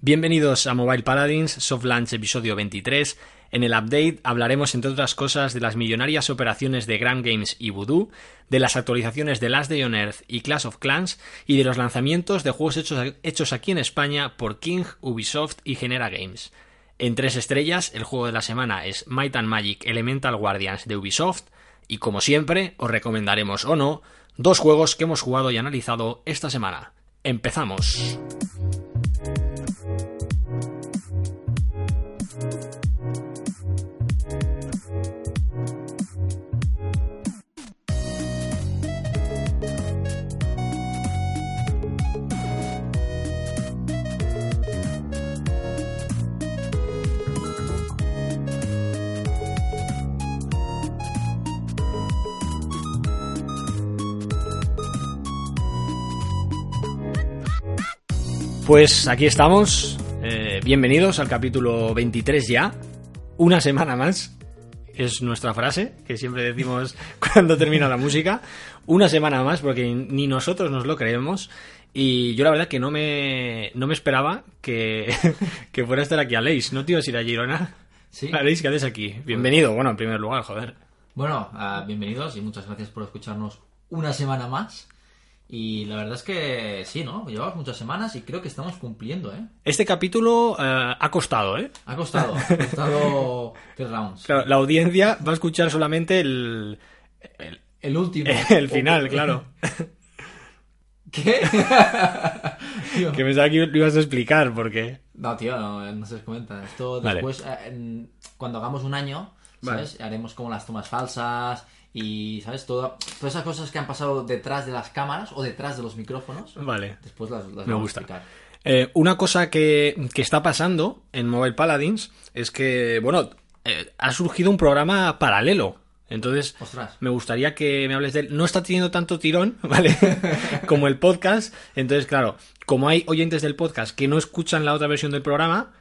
Bienvenidos a Mobile Paladins Soft Launch episodio 23. En el update hablaremos, entre otras cosas, de las millonarias operaciones de Grand Games y Voodoo, de las actualizaciones de Last Day on Earth y Clash of Clans y de los lanzamientos de juegos hechos, hechos aquí en España por King, Ubisoft y Genera Games. En tres estrellas, el juego de la semana es Might and Magic Elemental Guardians de Ubisoft y como siempre, os recomendaremos o no dos juegos que hemos jugado y analizado esta semana. ¡Empezamos! Pues aquí estamos. Eh, bienvenidos al capítulo 23 ya. Una semana más. Es nuestra frase que siempre decimos cuando termina la música. Una semana más porque ni nosotros nos lo creemos. Y yo la verdad que no me, no me esperaba que, que fuera a estar aquí Aleix. ¿No te ibas a ir a Girona? Sí. Aleix, ¿qué haces aquí? Bienvenido. Bueno, en primer lugar, joder. Bueno, uh, bienvenidos y muchas gracias por escucharnos una semana más. Y la verdad es que sí, ¿no? Llevamos muchas semanas y creo que estamos cumpliendo, ¿eh? Este capítulo uh, ha costado, ¿eh? Ha costado, ha costado tres rounds. Claro, la audiencia va a escuchar solamente el... El, el último. El final, claro. ¿Qué? tío. Que pensaba que lo ibas a explicar, porque... No, tío, no, no se les comenta. Esto después, vale. eh, cuando hagamos un año, ¿sabes? Vale. Haremos como las tomas falsas y, ¿sabes? Todo, todas esas cosas que han pasado detrás de las cámaras o detrás de los micrófonos. Vale. Después las, las Me vamos gusta. a explicar. Eh, una cosa que, que, está pasando en Mobile Paladins es que, bueno, eh, ha surgido un programa paralelo. Entonces, Ostras. me gustaría que me hables de él. No está teniendo tanto tirón, ¿vale? como el podcast. Entonces, claro, como hay oyentes del podcast que no escuchan la otra versión del programa,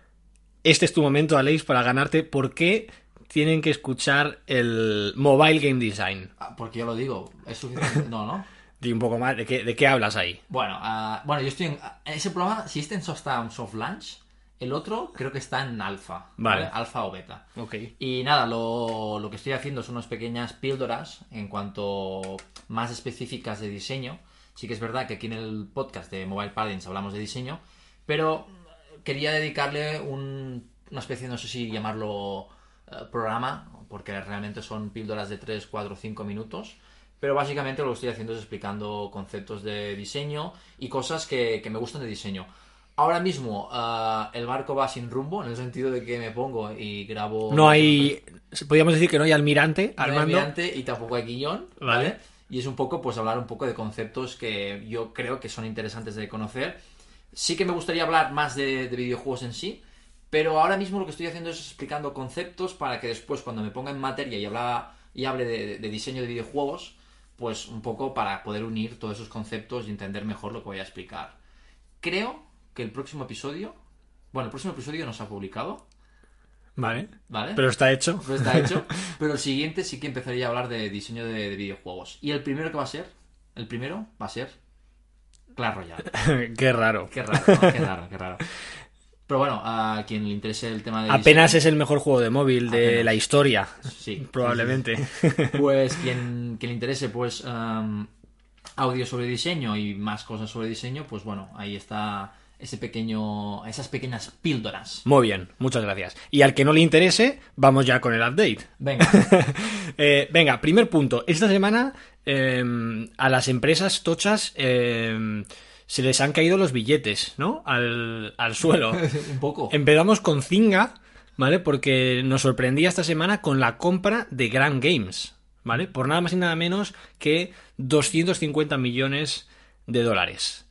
este es tu momento, Aleix, para ganarte por qué tienen que escuchar el Mobile Game Design. Ah, porque yo lo digo, es suficiente. No, ¿no? Di un poco más, ¿de qué, de qué hablas ahí? Bueno, uh, bueno, yo estoy en, en, ese programa, si este en está en soft launch, el otro creo que está en alfa. Vale. ¿vale? Alfa o beta. Ok. Y nada, lo, lo, que estoy haciendo son unas pequeñas píldoras en cuanto más específicas de diseño. Sí que es verdad que aquí en el podcast de Mobile Paladins hablamos de diseño, pero quería dedicarle un, una especie, no sé si llamarlo programa, porque realmente son píldoras de 3, 4, 5 minutos. Pero básicamente lo que estoy haciendo es explicando conceptos de diseño y cosas que, que me gustan de diseño. Ahora mismo uh, el barco va sin rumbo, en el sentido de que me pongo y grabo... No hay... Podríamos decir que no hay almirante no hay almirante y tampoco hay guion, Vale. ¿vale? Y es un poco, pues, hablar un poco de conceptos que yo creo que son interesantes de conocer. Sí que me gustaría hablar más de, de videojuegos en sí, pero ahora mismo lo que estoy haciendo es explicando conceptos para que después, cuando me ponga en materia y, habla, y hable de, de diseño de videojuegos, pues un poco para poder unir todos esos conceptos y entender mejor lo que voy a explicar. Creo que el próximo episodio, bueno, el próximo episodio no se ha publicado, Vale. ¿vale? Pero está hecho. Pero está hecho. Pero el siguiente sí que empezaría a hablar de diseño de, de videojuegos. Y el primero que va a ser, el primero va a ser Clash Royale. qué raro. Qué raro, ¿no? Qué raro, qué raro. Pero bueno, a quien le interese el tema de Apenas es el mejor juego de móvil de Apenas. la historia. Sí, Probablemente. Pues quien, quien le interese, pues um, audio sobre diseño y más cosas sobre diseño, pues bueno, ahí está ese pequeño, esas pequeñas píldoras. Muy bien, muchas gracias. Y al que no le interese, vamos ya con el update. Venga, Eh, venga, primer punto. Esta semana eh, a las empresas tochas eh, se les han caído los billetes, ¿no? Al, al suelo. un poco. Empezamos con Zinga, ¿vale? Porque nos sorprendía esta semana con la compra de Grand Games, ¿vale? Por nada más y nada menos que 250 millones de dólares.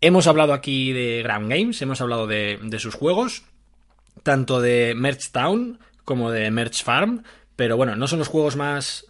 Hemos hablado aquí de Grand Games, hemos hablado de, de sus juegos. tanto de Merch Town como de Merch Farm, pero bueno, no son los juegos más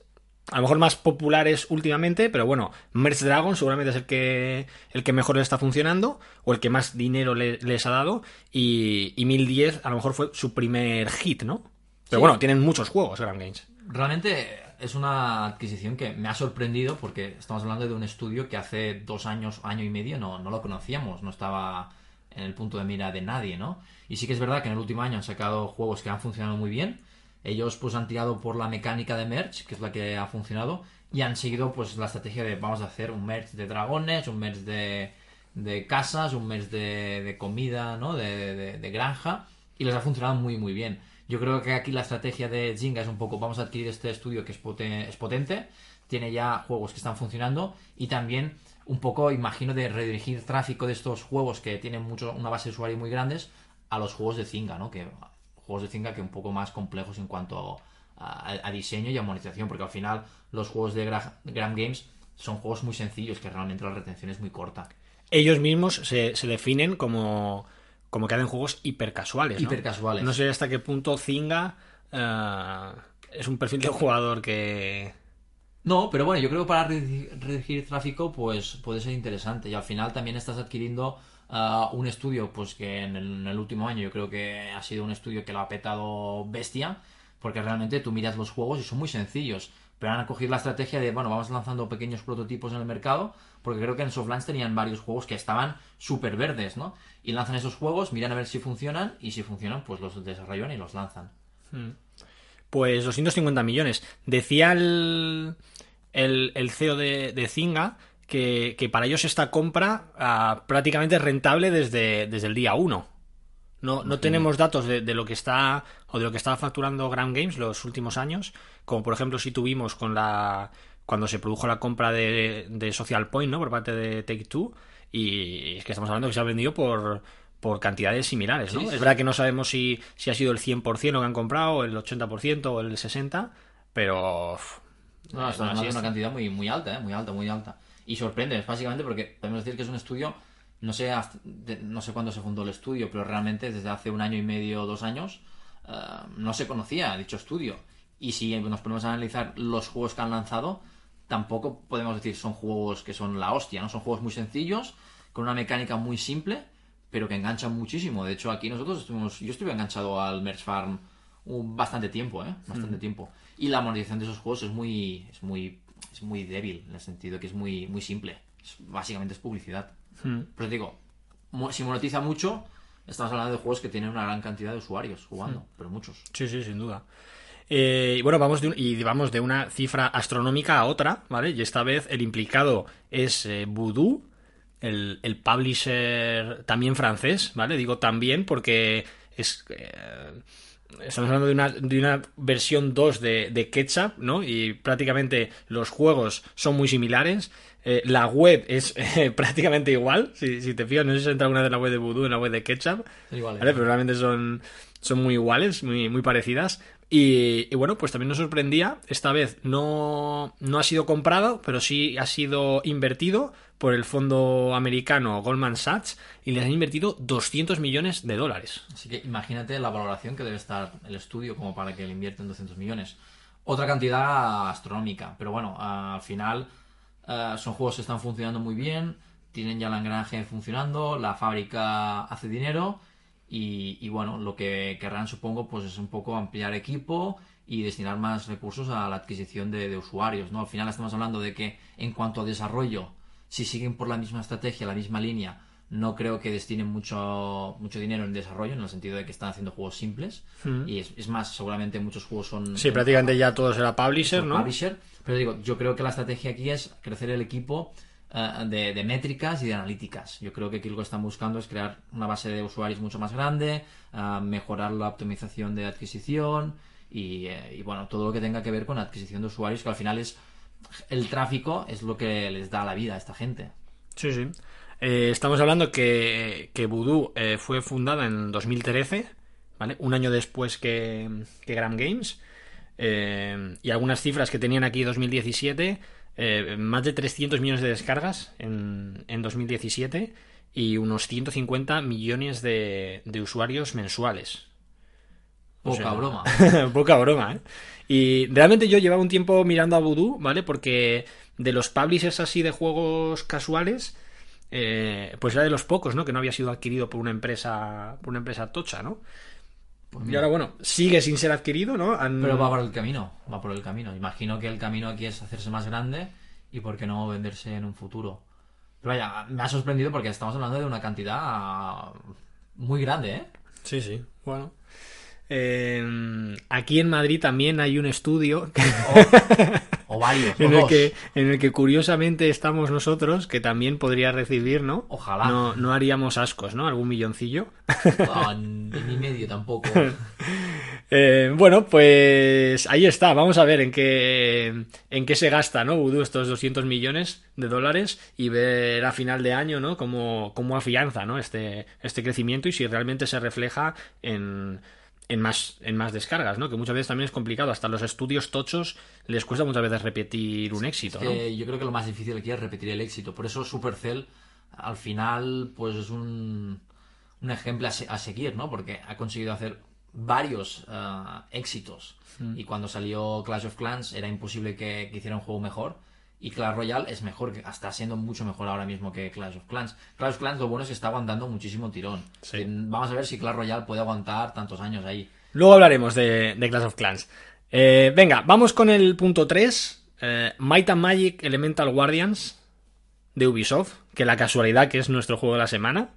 a lo mejor más populares últimamente, pero bueno, Merch Dragon seguramente es el que, el que mejor le está funcionando, o el que más dinero les ha dado, y, y 1010 a lo mejor fue su primer hit, ¿no? Pero bueno, tienen muchos juegos Grand Games. Realmente es una adquisición que me ha sorprendido porque estamos hablando de un estudio que hace dos años, año y medio no, no lo conocíamos, no estaba en el punto de mira de nadie, ¿no? Y sí que es verdad que en el último año han sacado juegos que han funcionado muy bien. Ellos pues han tirado por la mecánica de merch, que es la que ha funcionado, y han seguido pues la estrategia de vamos a hacer un merch de dragones, un merch de, casas, un merch de, comida, ¿no? De, granja, y les ha funcionado muy muy bien. Yo creo que aquí la estrategia de Zynga es un poco vamos a adquirir este estudio que es, es potente, tiene ya juegos que están funcionando y también un poco, imagino, de redirigir tráfico de estos juegos que tienen mucho, una base de usuario muy grandes a los juegos de Zynga, ¿no? Que juegos de Zynga que un poco más complejos en cuanto a, diseño y a monetización, porque al final los juegos de Gram Games son juegos muy sencillos que realmente la retención es muy corta. Ellos mismos se, definen como, como que hacen juegos hipercasuales. ¿no? Hipercasuales. No sé hasta qué punto Zynga eh, es un perfil de jugador que no, pero bueno, yo creo que para redirigir tráfico pues puede ser interesante y al final también estás adquiriendo un estudio pues que en el, último año yo creo que ha sido un estudio que lo ha petado bestia porque realmente tú miras los juegos y son muy sencillos pero han cogido la estrategia de bueno vamos lanzando pequeños prototipos en el mercado porque creo que en Softlands tenían varios juegos que estaban súper verdes ¿no? y lanzan esos juegos miran a ver si funcionan y si funcionan pues los desarrollan y los lanzan hmm. pues 250 millones decía el el, CEO de, de Zinga que, para ellos esta compra ah, prácticamente es rentable desde, desde el día 1. No, no tenemos datos de, lo que está o de lo que estaba facturando Grand Games los últimos años, como por ejemplo si tuvimos con la cuando se produjo la compra de, de Social Point, ¿no? por parte de Take Two y es que estamos hablando que se ha vendido por por cantidades similares, ¿no? Es verdad que no sabemos si, si ha sido el 100% lo que han comprado, el 80% o el 60%, pero no, es una cantidad muy, muy alta, ¿eh? muy alta, muy alta. Y sorprende, básicamente, porque podemos decir que es un estudio, no sé, no sé cuándo se fundó el estudio, pero realmente desde hace un año y medio o dos años eh, no se conocía dicho estudio. Y si nos ponemos a analizar los juegos que han lanzado, tampoco podemos decir son juegos que son la hostia, ¿no? Son juegos muy sencillos, con una mecánica muy simple, pero que enganchan muchísimo. De hecho, aquí nosotros estuvimos, yo estuve enganchado al Merch Farm un, bastante tiempo, ¿eh? Bastante mm. tiempo. Y la monetización de esos juegos es muy, es muy, es muy débil, en el sentido que es muy, muy simple. básicamente es publicidad. Hmm. Pero digo, si monetiza mucho, estamos hablando de juegos que tienen una gran cantidad de usuarios jugando, hmm. pero muchos. Sí, sí, sin duda. Eh, y bueno, vamos de, y vamos de una cifra astronómica a otra, ¿vale? Y esta vez el implicado es eh, Voodoo, el, el, publisher también francés, ¿vale? Digo también porque es... Eh, estamos hablando de una, de una versión 2 de, de, Ketchup, ¿no? Y prácticamente los juegos son muy similares. Eh, la web es eh, prácticamente igual. Si, si, te fijas, no sé si entra alguna de la web de Voodoo en la web de Ketchup. Igual, Pero realmente son, son muy iguales, muy, muy parecidas. Y, bueno, pues también nos sorprendía, esta vez no, no ha sido comprado, pero sí ha sido invertido por el fondo americano Goldman Sachs y les han invertido 200 millones de dólares. Así que imagínate la valoración que debe estar el estudio como para que le invierten 200 millones. Otra cantidad astronómica, pero bueno, al final eh, son juegos que están funcionando muy bien, tienen ya el engranaje funcionando, la fábrica hace dinero y, bueno, lo que querrán, supongo, pues es un poco ampliar equipo y destinar más recursos a la adquisición de, usuarios, ¿no? Al final estamos hablando de que en cuanto a desarrollo, si siguen por la misma estrategia, la misma línea, no creo que destinen mucho, mucho dinero en desarrollo, en el sentido de que están haciendo juegos simples. Hmm. Y es, más, seguramente muchos juegos son... Sí, prácticamente ya todo será publisher, ¿no? Publisher. Pero digo, yo creo que la estrategia aquí es crecer el equipo eh, de, métricas y de analíticas. Yo creo que aquí lo que están buscando es crear una base de usuarios mucho más grande, eh, mejorar la optimización de adquisición eh, y, bueno, todo lo que tenga que ver con adquisición de usuarios, que al final es el tráfico es lo que les da la vida a esta gente. Sí, sí. estamos hablando que, que Voodoo fue fundada en 2013, ¿vale? Un año después que, que Gram Games. y algunas cifras que tenían aquí 2017 eh, más de 300 millones de descargas en, en 2017 y unos 150 millones de, de usuarios mensuales. Poca broma. poca broma, ¿eh? Y realmente yo llevaba un tiempo mirando a Voodoo, ¿vale? Porque de los publishers así de juegos casuales, eh, pues era de los pocos, ¿no? Que no había sido adquirido por una empresa, por una empresa tocha, ¿no? Pues y ahora, bueno, sigue sin ser adquirido, ¿no? Han- Pero va por el camino, va por el camino. Imagino que el camino aquí es hacerse más grande y por qué no venderse en un futuro. Pero vaya, me ha sorprendido porque estamos hablando de una cantidad muy grande, ¿eh? Sí, sí, bueno. Eh, aquí en Madrid también hay un estudio que- O varios, o en, el dos. que, en el que curiosamente estamos nosotros, que también podría recibir, ¿no? Ojalá. No, no haríamos ascos, ¿no? Algún milloncillo. Ah, ni ni medio tampoco. Eh, bueno, pues ahí está. Vamos a ver en qué, en qué se gasta, ¿no? Voodoo estos 200 millones de dólares y ver a final de año, ¿no? Cómo, cómo afianza, ¿no? Este, este crecimiento y si realmente se refleja en, en, más, en más descargas, ¿no? Que muchas veces también es complicado. Hasta los estudios tochos les cuesta muchas veces repetir un éxito, yo creo que lo más difícil aquí es repetir el éxito. Por eso Supercell al final pues es un, un ejemplo a, se- a seguir, ¿no? Porque ha conseguido hacer varios ah, éxitos. Mm. Y cuando salió Clash of Clans era imposible que, que hiciera un juego mejor. Y Clash Royale es mejor, está siendo mucho mejor ahora mismo que Clash of Clans. Clash of Clans lo bueno es que está aguantando muchísimo tirón. Sí. Y Vamos a ver si Clash Royale puede aguantar tantos años ahí. Luego hablaremos de, de Clash of Clans. Eh, venga, vamos con el punto 3. Eh, Might and Magic Elemental Guardians de Ubisoft, que la casualidad que es nuestro juego de la semana,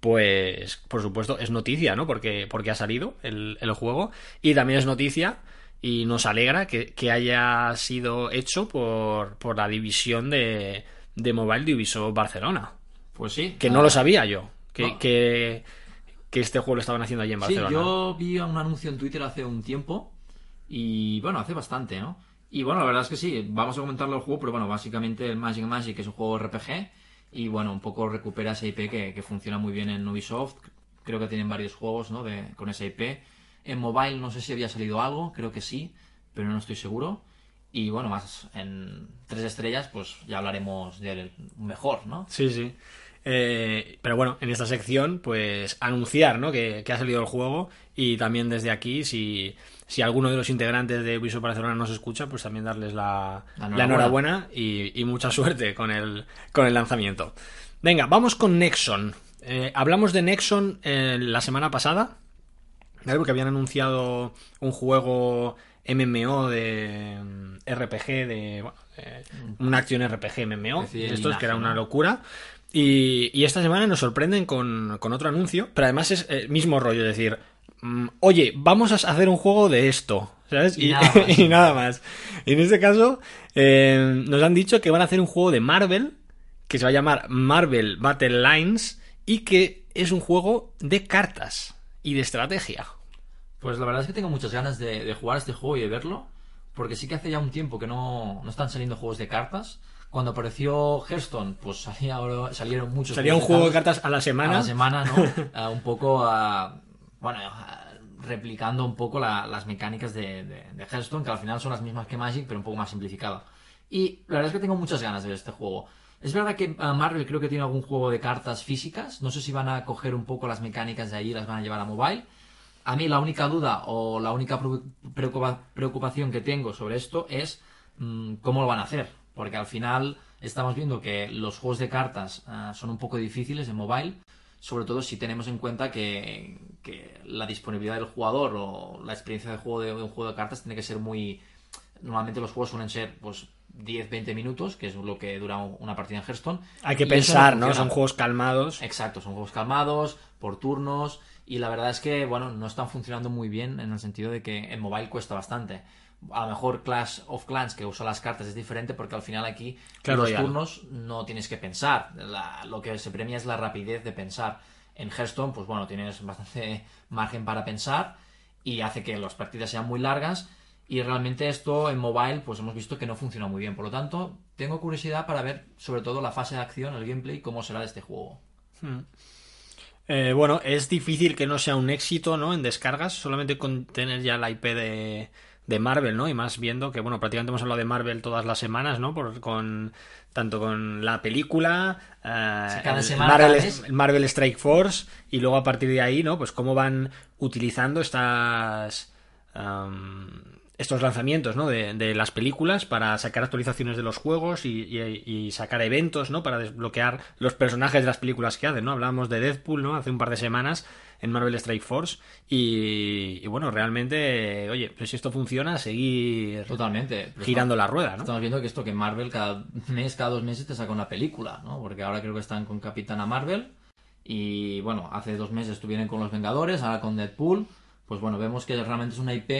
pues por supuesto es noticia, ¿no? Porque, porque ha salido el, el juego y también es noticia y nos alegra que, que haya sido hecho por, por la división de, de mobile de Ubisoft Barcelona, Pues sí. que no ah, lo sabía yo, que, No. que, que este juego lo estaban haciendo allí en Sí, Barcelona. yo vi un anuncio en Twitter hace un tiempo y bueno, hace bastante, ¿no? Y bueno, la verdad es que sí, vamos a comentarlo el juego, pero bueno, básicamente el Magic Magic es un juego RPG y bueno, un poco recupera esa IP que, que funciona muy bien en Ubisoft. Creo que tienen varios juegos, ¿no? De, con esa IP. En mobile no sé si había salido algo, creo que sí, pero no estoy seguro. Y bueno, más en tres estrellas, pues ya hablaremos del mejor, ¿no? Sí, sí. Eh, pero bueno, en esta sección, pues anunciar, ¿no? Que, que ha salido el juego y también desde aquí, si, si alguno de los integrantes de Ubisoft Barcelona nos escucha, pues también darles la, La la enhorabuena y, y mucha suerte con el, con el lanzamiento. Venga, vamos con Nexon. Eh, hablamos de Nexon eh, la semana pasada, ¿vale? porque habían anunciado un juego MMO de mm, RPG, de, bueno, de una acción RPG MMO, de estos que era una locura. Y, y esta semana nos sorprenden con, con otro anuncio, pero además es el mismo rollo, es decir, mm, oye, vamos a hacer un juego de esto, ¿sabes? Y nada más. y nada más. Y en este caso, eh, nos han dicho que van a hacer un juego de Marvel, que se va a llamar Marvel Battle Lines, y que es un juego de cartas y de estrategia. Pues la verdad es que tengo muchas ganas de, de jugar este juego y de verlo, porque sí que hace ya un tiempo que no, no están saliendo juegos de cartas. Cuando apareció Hearthstone, pues salía, ahora- salieron muchos Sería un juego de cartas a la a semana. la semana, ¿no? Ah, un poco, ah, bueno, ah, replicando un poco la- las mecánicas de, de, de Hearthstone, que al final son las mismas que Magic, pero un poco más simplificado. Y la verdad es que tengo muchas ganas de ver este juego. Es verdad que ah, Marvel creo que tiene algún juego de cartas físicas. No sé si van a coger un poco las mecánicas de ahí y las van a llevar a mobile. A mí la única duda o la única preo- preocupa- preocupación que tengo sobre esto es mm, cómo lo van a hacer. Porque al final estamos viendo que los juegos de cartas ah, son un poco difíciles en mobile, sobre todo si tenemos en cuenta que, que la disponibilidad del jugador o la experiencia de juego de, de un juego de cartas tiene que ser muy... Normalmente los juegos suelen ser pues 10-20 minutos, que es lo que dura una partida en Hearthstone. Hay que pensar, ¿no? Son juegos calmados. Exacto, son juegos calmados, por turnos, y la verdad es que, bueno, no están funcionando muy bien en el sentido de que en mobile cuesta bastante. A lo mejor Clash of Clans, que usa las cartas, es diferente porque al final aquí Claro, los ya. turnos no tienes que pensar. La- lo que se premia es la rapidez de pensar. En Hearthstone, pues bueno, tienes bastante margen para pensar y hace que las partidas sean muy largas. Y realmente esto en mobile, pues hemos visto que no funciona muy bien. Por lo tanto, tengo curiosidad para ver sobre todo la fase de acción, el gameplay, cómo será de este juego. Eh, bueno, es difícil que no sea un éxito, ¿no? En descargas, solamente con tener ya la IP de, de Marvel, ¿no? Y más viendo que, bueno, prácticamente hemos hablado de Marvel todas las semanas, ¿no? Por, con, tanto con la película, eh, cada el semana, cada Marvel Strike Force, y luego a partir de ahí, ¿no? Pues cómo van utilizando estas estos lanzamientos ¿no? de, las películas para sacar actualizaciones de los juegos y, sacar eventos ¿no? para desbloquear los personajes de las películas que hacen. ¿no? Hablábamos de Deadpool ¿no? hace un par de semanas en Marvel Strike Force y, bueno, realmente, oye, pues si esto funciona, seguir Totalmente. girando la rueda. ¿no? Estamos viendo que esto que Marvel cada mes, cada dos meses te saca una película, ¿no? porque ahora creo que están con Capitana Marvel y bueno, hace dos meses estuvieron con los Vengadores, ahora con Deadpool. Pues bueno, vemos que realmente es una IP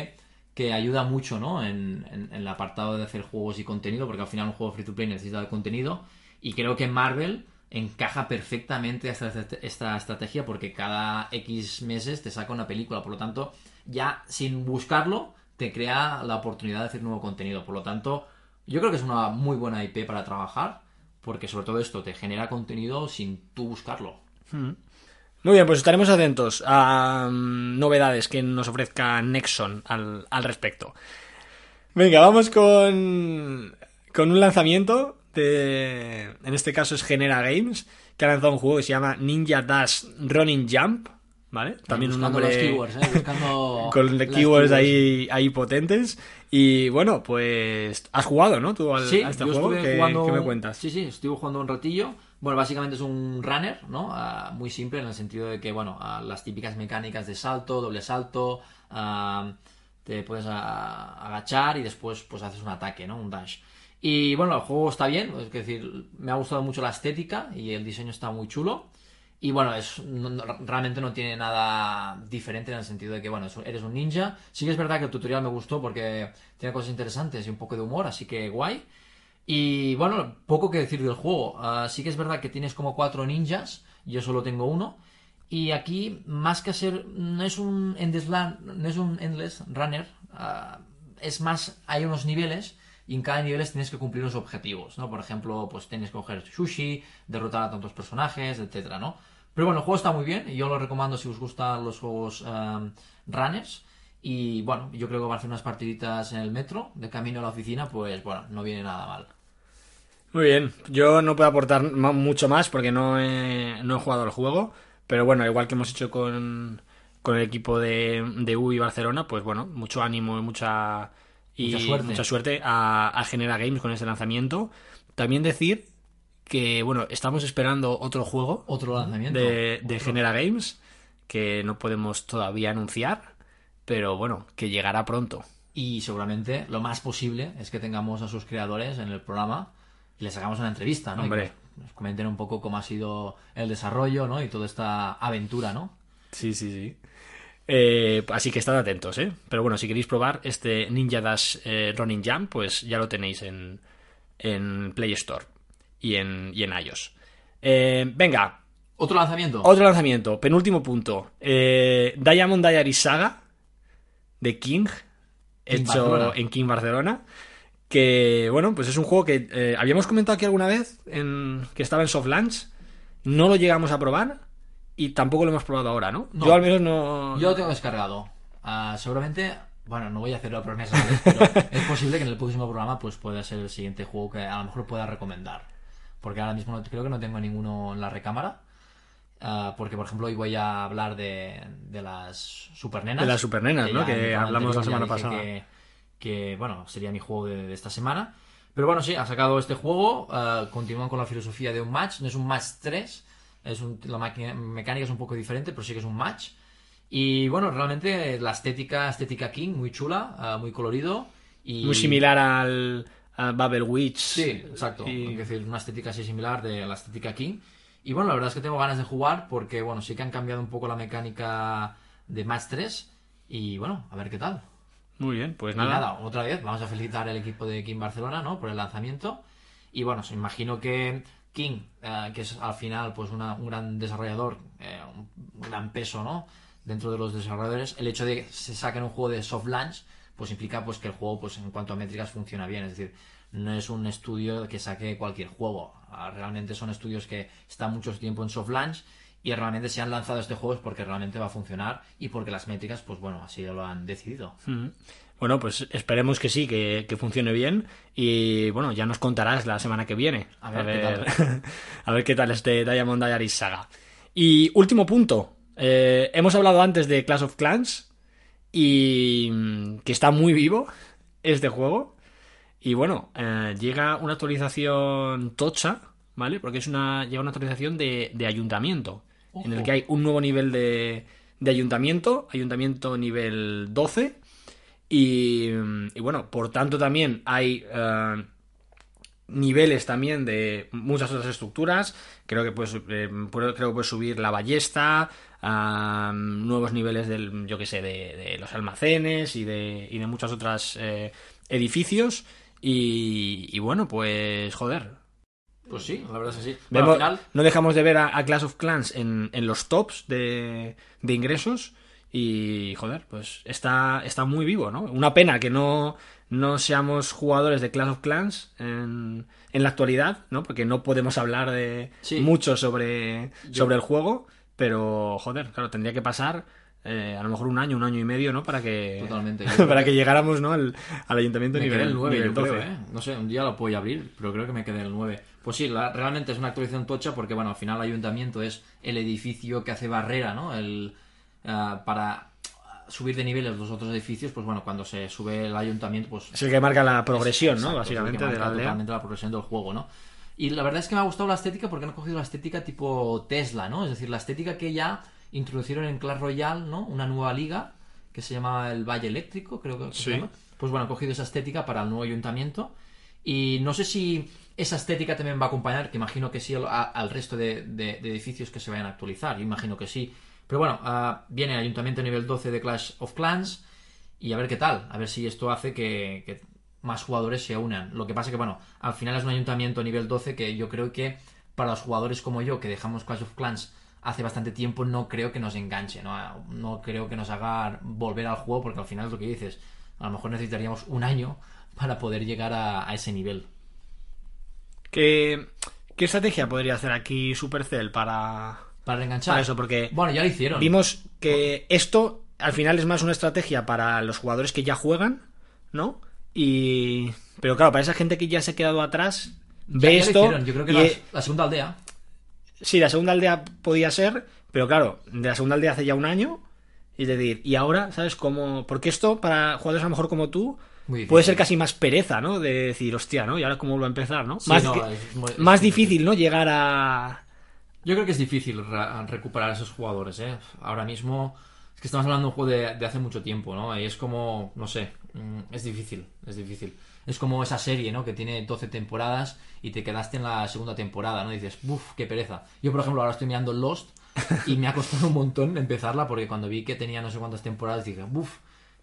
que ayuda mucho ¿no? en, el apartado de hacer juegos y contenido, porque al final un juego free to play necesita de contenido. Y creo que Marvel encaja perfectamente esta, esta estrategia porque cada X meses te saca una película. Por lo tanto, ya sin buscarlo, te crea la oportunidad de hacer nuevo contenido. Por lo tanto, yo creo que es una muy buena IP para trabajar, porque sobre todo esto te genera contenido sin tú buscarlo. Hmm. Muy bien, pues estaremos atentos a mm, novedades que nos ofrezca Nexon al, respecto. Venga, vamos con, con un lanzamiento de, en este caso es Genera Games, que ha lanzado un juego que se llama Ninja Dash Running Jump, ¿vale? También un nombre los keywords, ¿eh? Buscando con keywords, Ahí, ahí potentes. Y bueno, pues has jugado, ¿no? Tú al, sí, a este juego. ¿Qué, jugando... ¿Qué me cuentas? Sí, sí, estuve jugando un ratillo. Bueno, básicamente es un runner, ¿no? Ah, muy simple en el sentido de que, bueno, ah, las típicas mecánicas de salto, doble salto, ah, te puedes agachar y después pues haces un ataque, ¿no? Un dash. Y bueno, el juego está bien, es decir, me ha gustado mucho la estética y el diseño está muy chulo. Y bueno, es, realmente no tiene nada diferente en el sentido de que, bueno, eres un ninja. Sí que es verdad que el tutorial me gustó porque tiene cosas interesantes y un poco de humor, así que guay. Y bueno, poco que decir del juego. Ah, sí que es verdad que tienes como cuatro ninjas, yo solo tengo uno. Y aquí, más que ser, no es un endless, no es un endless runner, ah, es más, hay unos niveles y en cada nivel tienes que cumplir unos objetivos, ¿no? Por ejemplo, pues tienes que coger sushi, derrotar a tantos personajes, etcétera, ¿no? Pero bueno, el juego está muy bien y yo lo recomiendo si os gustan los juegos ah, runners. Y bueno, yo creo que va a hacer unas partiditas en el metro, de camino a la oficina, pues bueno, no viene nada mal. Muy bien, yo no puedo aportar mucho más porque no he, no he jugado el juego, pero bueno, igual que hemos hecho con, con el equipo de, de UI Barcelona, pues bueno, mucho ánimo y mucha, y mucha suerte, a, a Genera Games con ese lanzamiento. También decir que, bueno, estamos esperando otro juego ¿Otro lanzamiento? de, de Genera Games que no podemos todavía anunciar pero bueno, que llegará pronto. Y seguramente lo más posible es que tengamos a sus creadores en el programa y les hagamos una entrevista, ¿no? Hombre. nos comenten un poco cómo ha sido el desarrollo, ¿no? Y toda esta aventura, ¿no? Sí, sí, sí. Eh, así que estad atentos, ¿eh? Pero bueno, si queréis probar este Ninja Dash eh, Running Jump, pues ya lo tenéis en, en Play Store y en, y en iOS. Eh, venga. Otro lanzamiento. Otro lanzamiento. Penúltimo punto. Diamond Diary Saga de King, hecho en King Barcelona. Que, bueno, pues es un juego que eh, habíamos comentado aquí alguna vez, en, que estaba en soft launch. No lo llegamos a probar y tampoco lo hemos probado ahora, ¿no? Yo al menos no. Yo lo tengo descargado. Ah, seguramente bueno, no voy a hacer la promesa, pero es posible que en el próximo programa pues pueda ser el siguiente juego que a lo mejor pueda recomendar. Porque ahora mismo creo que no tengo ninguno en la recámara. Ah, porque, por ejemplo, hoy voy a hablar de, las supernenas. De las supernenas, ¿no? Que hablamos la semana pasada. Que, bueno, sería mi juego de, esta semana. Pero bueno, sí, ha sacado este juego. Uh, continúan con la filosofía de un match. No es un match 3. Es un, la mecánica es un poco diferente, pero sí que es un match. Y bueno, realmente la estética, estética King, muy chula, ah, muy colorido. Y... Muy similar al, Babel Witch. Sí, exacto. Es decir, una estética así similar de la estética King. Y bueno, la verdad es que tengo ganas de jugar porque, bueno, sí que han cambiado un poco la mecánica de Match 3 y bueno, a ver qué tal. Muy bien, pues nada. nada, otra vez vamos a felicitar al equipo de King Barcelona, ¿no? Por el lanzamiento. Y bueno, se imagino que King, eh, que es al final pues un gran desarrollador, eh, un gran peso, ¿no? Dentro de los desarrolladores, el hecho de que se saquen un juego de soft launch, pues implica pues que el juego, pues en cuanto a métricas, funciona bien. Es decir, no es un estudio que saque cualquier juego. Ah, realmente son estudios que están mucho tiempo en soft launch y realmente se han lanzado este juego es porque realmente va a funcionar y porque las métricas, pues bueno, así lo han decidido. Bueno, pues esperemos que sí, que, funcione bien y bueno, ya nos contarás la semana que viene. A ver, qué, tal. a ver qué tal este Diamond Diaries Saga. Y último punto, eh, hemos hablado antes de Clash of Clans y mm, que está muy vivo este juego. Y bueno, eh, llega una actualización tocha, ¿vale? Porque es una llega una actualización de, de ayuntamiento, en el que hay un nuevo nivel de, de ayuntamiento, ayuntamiento nivel 12. Y, y bueno, por tanto también hay eh, niveles también de muchas otras estructuras. Creo que puedes, eh, puedo- creo que puedes subir la ballesta, a nuevos niveles del, yo que sé, de, de los almacenes y de, y de muchos otros edificios. Y, y bueno, pues joder. Pues sí, la verdad es que sí. Vemos- al final, no dejamos de ver a, a Clash of Clans en, en los tops de, de ingresos. Y joder, pues está, está muy vivo, ¿no? Una pena que no, no seamos jugadores de Clash of Clans en, en la actualidad, ¿no? Porque no podemos hablar de Sí. mucho sobre, Yo- sobre el juego. Pero, joder, claro, tendría que pasar eh, a lo mejor un año, un año y medio, ¿no? Para que, Totalmente. Para que- llegáramos, ¿no? Al, al ayuntamiento me nivel, quedé el 9, nivel yo 12. creo, ¿eh? No sé, un día lo puedo abrir, pero creo que me quedé el 9. Pues sí, la- realmente es una actualización tocha porque, bueno, al final el ayuntamiento es el edificio que hace barrera, ¿no? El, ah, para subir de niveles los otros edificios, pues bueno, cuando se sube el ayuntamiento, pues Es el que marca la progresión, ¿no? Exacto, Básicamente, de la aldea. totalmente la progresión del juego, ¿no? Y la verdad es que me ha gustado la estética porque han cogido la estética tipo Tesla, ¿no? Es decir, la estética que ya introducieron en Clash Royale, ¿no? Una nueva liga que se llama el Valle Eléctrico, creo que Sí. se llama. Pues bueno, han cogido esa estética para el nuevo ayuntamiento. Y no sé si esa estética también va a acompañar, que imagino que sí, al, a- al resto de, de- de edificios que se vayan a actualizar. Yo imagino que sí. Pero bueno, ah, viene el ayuntamiento nivel 12 de Clash of Clans y a ver qué tal, a ver si esto hace que, que más jugadores se unan. Lo que pasa que, bueno, al final es un ayuntamiento nivel 12 que yo creo que para los jugadores como yo, que dejamos Clash of Clans hace bastante tiempo, no creo que nos enganche, ¿no? No creo que nos haga volver al juego, porque al final es lo que dices. A lo mejor necesitaríamos un año para poder llegar a, a ese nivel. ¿Qué, qué estrategia podría hacer aquí Supercell para, Para reenganchar. para eso? Porque Bueno, ya lo hicieron. vimos que esto al final es más una estrategia para los jugadores que ya juegan, ¿no? Y pero claro, para esa gente que ya se ha quedado atrás, ve ya esto. Yo creo que y la, la segunda aldea. Sí, la segunda aldea podía ser, pero claro, de la segunda aldea hace ya un año. Es decir, y ahora, ¿sabes cómo? Porque esto, para jugadores a lo mejor como tú, puede ser casi más pereza, ¿no? De decir, hostia, ¿no? Y ahora cómo vuelvo a empezar, ¿no? Sí, más no, que- es muy- es más muy difícil, ¿no? Llegar a. Yo creo que es difícil re- recuperar a esos jugadores, ¿eh? Ahora mismo es que estamos hablando de un juego de, de hace mucho tiempo, ¿no? Y es como, no sé, mm, es difícil, es difícil. Es como esa serie, ¿no? Que tiene 12 temporadas y te quedaste en la segunda temporada, ¿no? Y dices, uff, qué pereza. Yo, por ejemplo, ahora estoy mirando Lost y me ha costado un montón empezarla porque cuando vi que tenía no sé cuántas temporadas dije, uff,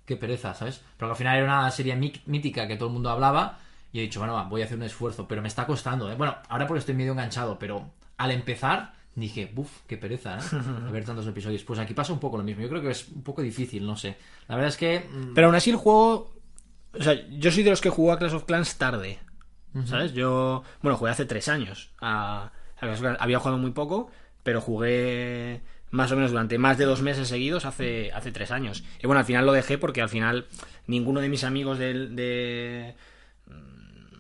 qué pereza, ¿sabes? Pero que al final era una serie mí- mítica que todo el mundo hablaba y he dicho, bueno, va, voy a hacer un esfuerzo, pero me está costando, ¿eh? Bueno, ahora porque estoy medio enganchado, pero al empezar dije, uff, qué pereza, ¿eh? A ver tantos episodios. Pues aquí pasa un poco lo mismo. Yo creo que es un poco difícil, no sé. La verdad es que... mm, Pero aún así el juego. O sea, yo soy de los que jugó a Clash of Clans tarde. ¿Sabes? Yo. Bueno, jugué hace tres años. A, a Clash of Clans. Había jugado muy poco, pero jugué más o menos durante más de dos meses seguidos hace, hace tres años. Y bueno, al final lo dejé porque al final ninguno de mis amigos del- de,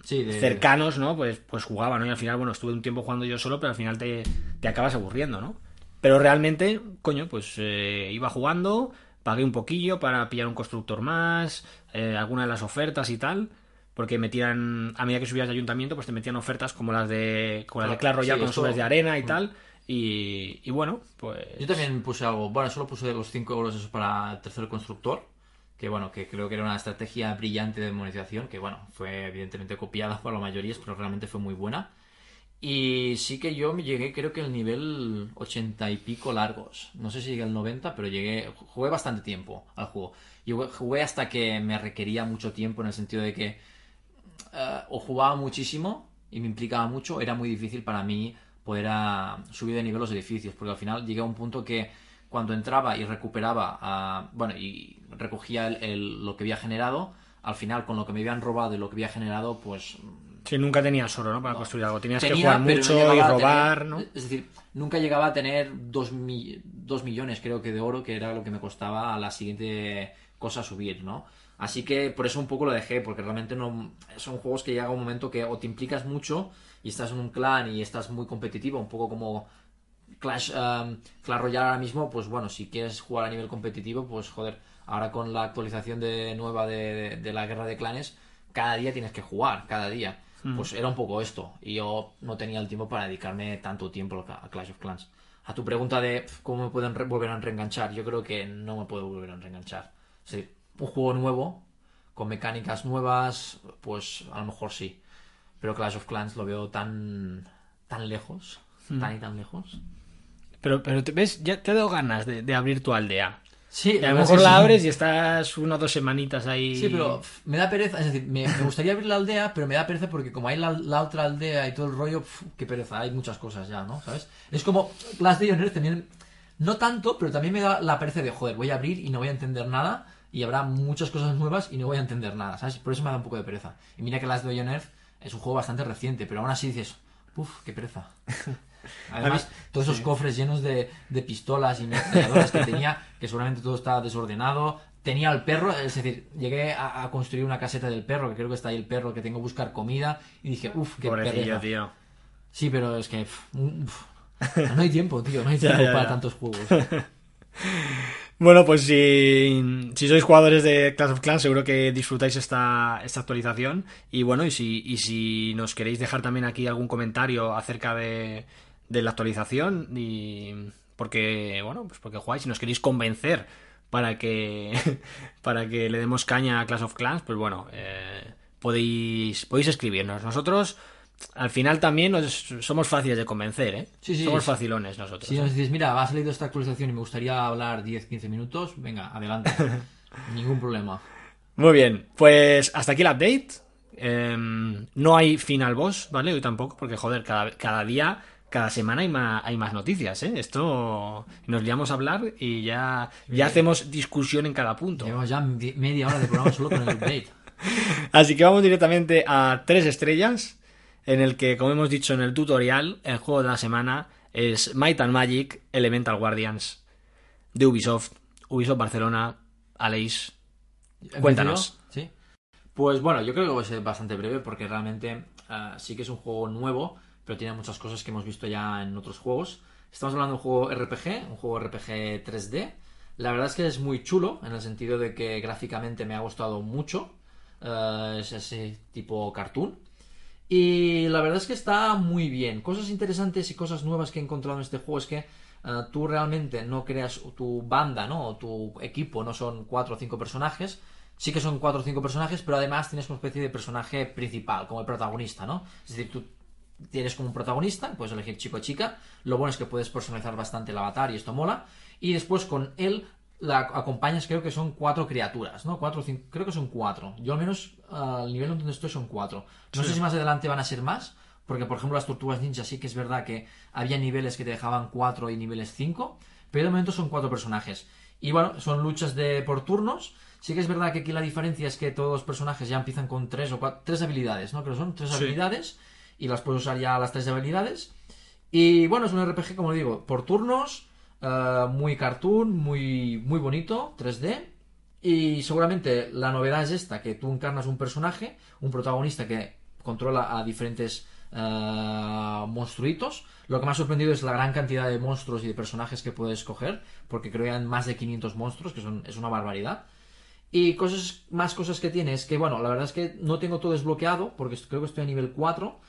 sí, de- cercanos, ¿no? Pues, pues jugaba, ¿no? Y al final, bueno, estuve un tiempo jugando yo solo, pero al final te, te acabas aburriendo, ¿no? Pero realmente, coño, pues eh, iba jugando, pagué un poquillo para pillar un constructor más, eh, alguna de las ofertas y tal, porque metían, a medida que subías de ayuntamiento, pues te metían ofertas como las de, como las de Clash Claro, Royale sí, esto- subes de arena y tal, y, y bueno, pues... Yo también puse algo, bueno, solo puse los 5 euros esos para el tercer constructor, que bueno, que creo que era una estrategia brillante de monetización, que bueno, fue evidentemente copiada por la mayoría, pero realmente fue muy buena. Y sí que yo me llegué, creo que el nivel 80 y pico largos. No sé si llegué al 90, pero llegué, jugué bastante tiempo al juego. Y jugué- hasta que me requería mucho tiempo en el sentido de que eh, o jugaba muchísimo y me implicaba mucho, era muy difícil para mí poder ah, subir de nivel los edificios, porque al final llegué a un punto que cuando entraba y recuperaba, ah, bueno, y recogía el- el- lo que había generado, al final con lo que me habían robado y lo que había generado, pues Sí, nunca tenías oro, ¿no? Para construir algo. Tenías que jugar no mucho y tener- robar, ¿no? Es decir, nunca llegaba a tener dos, mi- dos millones, creo que, de oro, que era lo que me costaba a la siguiente cosa subir, ¿no? Así que por eso un poco lo dejé, porque realmente no son juegos que llega un momento que o te implicas mucho y estás en un clan y estás muy competitivo, un poco como Clash, um, Clash Royale ahora mismo, pues bueno, si quieres jugar a nivel competitivo, pues joder, ahora con la actualización de nueva de, de la guerra de clanes, cada día tienes que jugar, cada día. Pues era un poco esto. Y yo no tenía el tiempo para dedicarme tanto tiempo a Clash of Clans. A tu pregunta de cómo me pueden volver a reenganchar, yo creo que no me puedo volver a reenganchar. Un juego nuevo, con mecánicas nuevas, pues a lo mejor sí. Pero Clash of Clans lo veo tan, tan lejos, tan y tan lejos. Pero, pero te ves, ya te ha dado ganas de, de abrir tu aldea. Sí, a lo mejor la sí. abres y estás una o dos semanitas ahí. Sí, pero me da pereza, es decir, me, me gustaría abrir la aldea, pero me da pereza porque como hay la, la otra aldea y todo el rollo, pf, qué pereza, hay muchas cosas ya, ¿no? ¿Sabes? Es como las de Honor también, no tanto, pero también me da la pereza de, joder, voy a abrir y no voy a entender nada y habrá muchas cosas nuevas y no voy a entender nada, ¿sabes? Por eso me da un poco de pereza. Y mira que las de Earth es un juego bastante reciente, pero aún así dices, uff, qué pereza. Además, todos esos cofres llenos de, de pistolas y metralladoras que tenía, que seguramente todo estaba desordenado. Tenía el perro, es decir, llegué a, a construir una caseta del perro, que creo que está ahí el perro, que tengo que buscar comida, y dije, uff, qué tío. Sí, pero es que uf, no hay tiempo, tío, no hay Ya, tiempo ya, para tantos juegos. Bueno, pues si, si sois jugadores de Clash of Clans, seguro que disfrutáis esta, esta actualización. Y bueno, y si, y si nos queréis dejar también aquí algún comentario acerca de, de la actualización, y porque, bueno, pues porque jugáis, si nos queréis convencer para que, para que le demos caña a Clash of Clans, pues bueno, eh, podéis, podéis escribirnos. Nosotros, al final también nos- somos fáciles de convencer, ¿eh? Sí, sí, somos sí. facilones nosotros. Si ¿eh? nos dices, mira, ha salido esta actualización y me gustaría hablar 10-15 minutos, venga, adelante. Ningún problema. Muy bien, pues hasta aquí el update. Em, no hay final boss, ¿vale? Hoy tampoco, porque joder, cada, cada día, cada semana hay más, hay más noticias, ¿eh? Esto nos liamos a hablar y ya, ya hacemos discusión en cada punto. Llevamos ya media hora de programa solo con el update. Así que vamos directamente a tres estrellas, en el que, como hemos dicho en el tutorial, el juego de la semana es Might and Magic Elemental Guardians de Ubisoft, Ubisoft Barcelona, Aleix. Cuéntanos. ¿Sí? Pues bueno, yo creo que va a ser bastante breve porque realmente ah, sí que es un juego nuevo, pero tiene muchas cosas que hemos visto ya en otros juegos. Estamos hablando de un juego RPG, un juego RPG 3D. La verdad es que es muy chulo, en el sentido de que gráficamente me ha gustado mucho. Ah, es ese tipo cartoon. Y la verdad es que está muy bien. Cosas interesantes y cosas nuevas que he encontrado en este juego es que eh, tú realmente no creas tu banda, ¿no? O tu equipo, no son cuatro o cinco personajes. Sí que son cuatro o cinco personajes, pero además tienes una especie de personaje principal, como el protagonista, ¿no? Es decir, tú tienes como un protagonista, puedes elegir chico o chica. Lo bueno es que puedes personalizar bastante el avatar y esto mola. Y después con él la acompañas, creo que son cuatro criaturas, ¿no? Cuatro cinco, creo que son cuatro. Yo al menos al nivel donde estoy son cuatro. No sé si más adelante van a ser más, porque por ejemplo las tortugas ninja sí que es verdad que había niveles que te dejaban cuatro y niveles cinco, pero de momento son cuatro personajes. Y bueno, son luchas de por turnos. Sí que es verdad que aquí la diferencia es que todos los personajes ya empiezan con tres o cuatro, tres habilidades, ¿no? Creo que son tres Sí. habilidades y las puedes usar ya las tres habilidades. Y bueno, es un RPG, como digo, por turnos, eh, muy cartoon, muy, muy bonito, 3D. Y seguramente la novedad es esta, que tú encarnas un personaje, un protagonista que controla a diferentes eh, monstruitos. Lo que me ha sorprendido es la gran cantidad de monstruos y de personajes que puedes escoger, porque creo que hay más de 500 monstruos, que son, es una barbaridad. Y cosas, más cosas que tiene es que, bueno, la verdad es que no tengo todo desbloqueado, porque creo que estoy a nivel 4,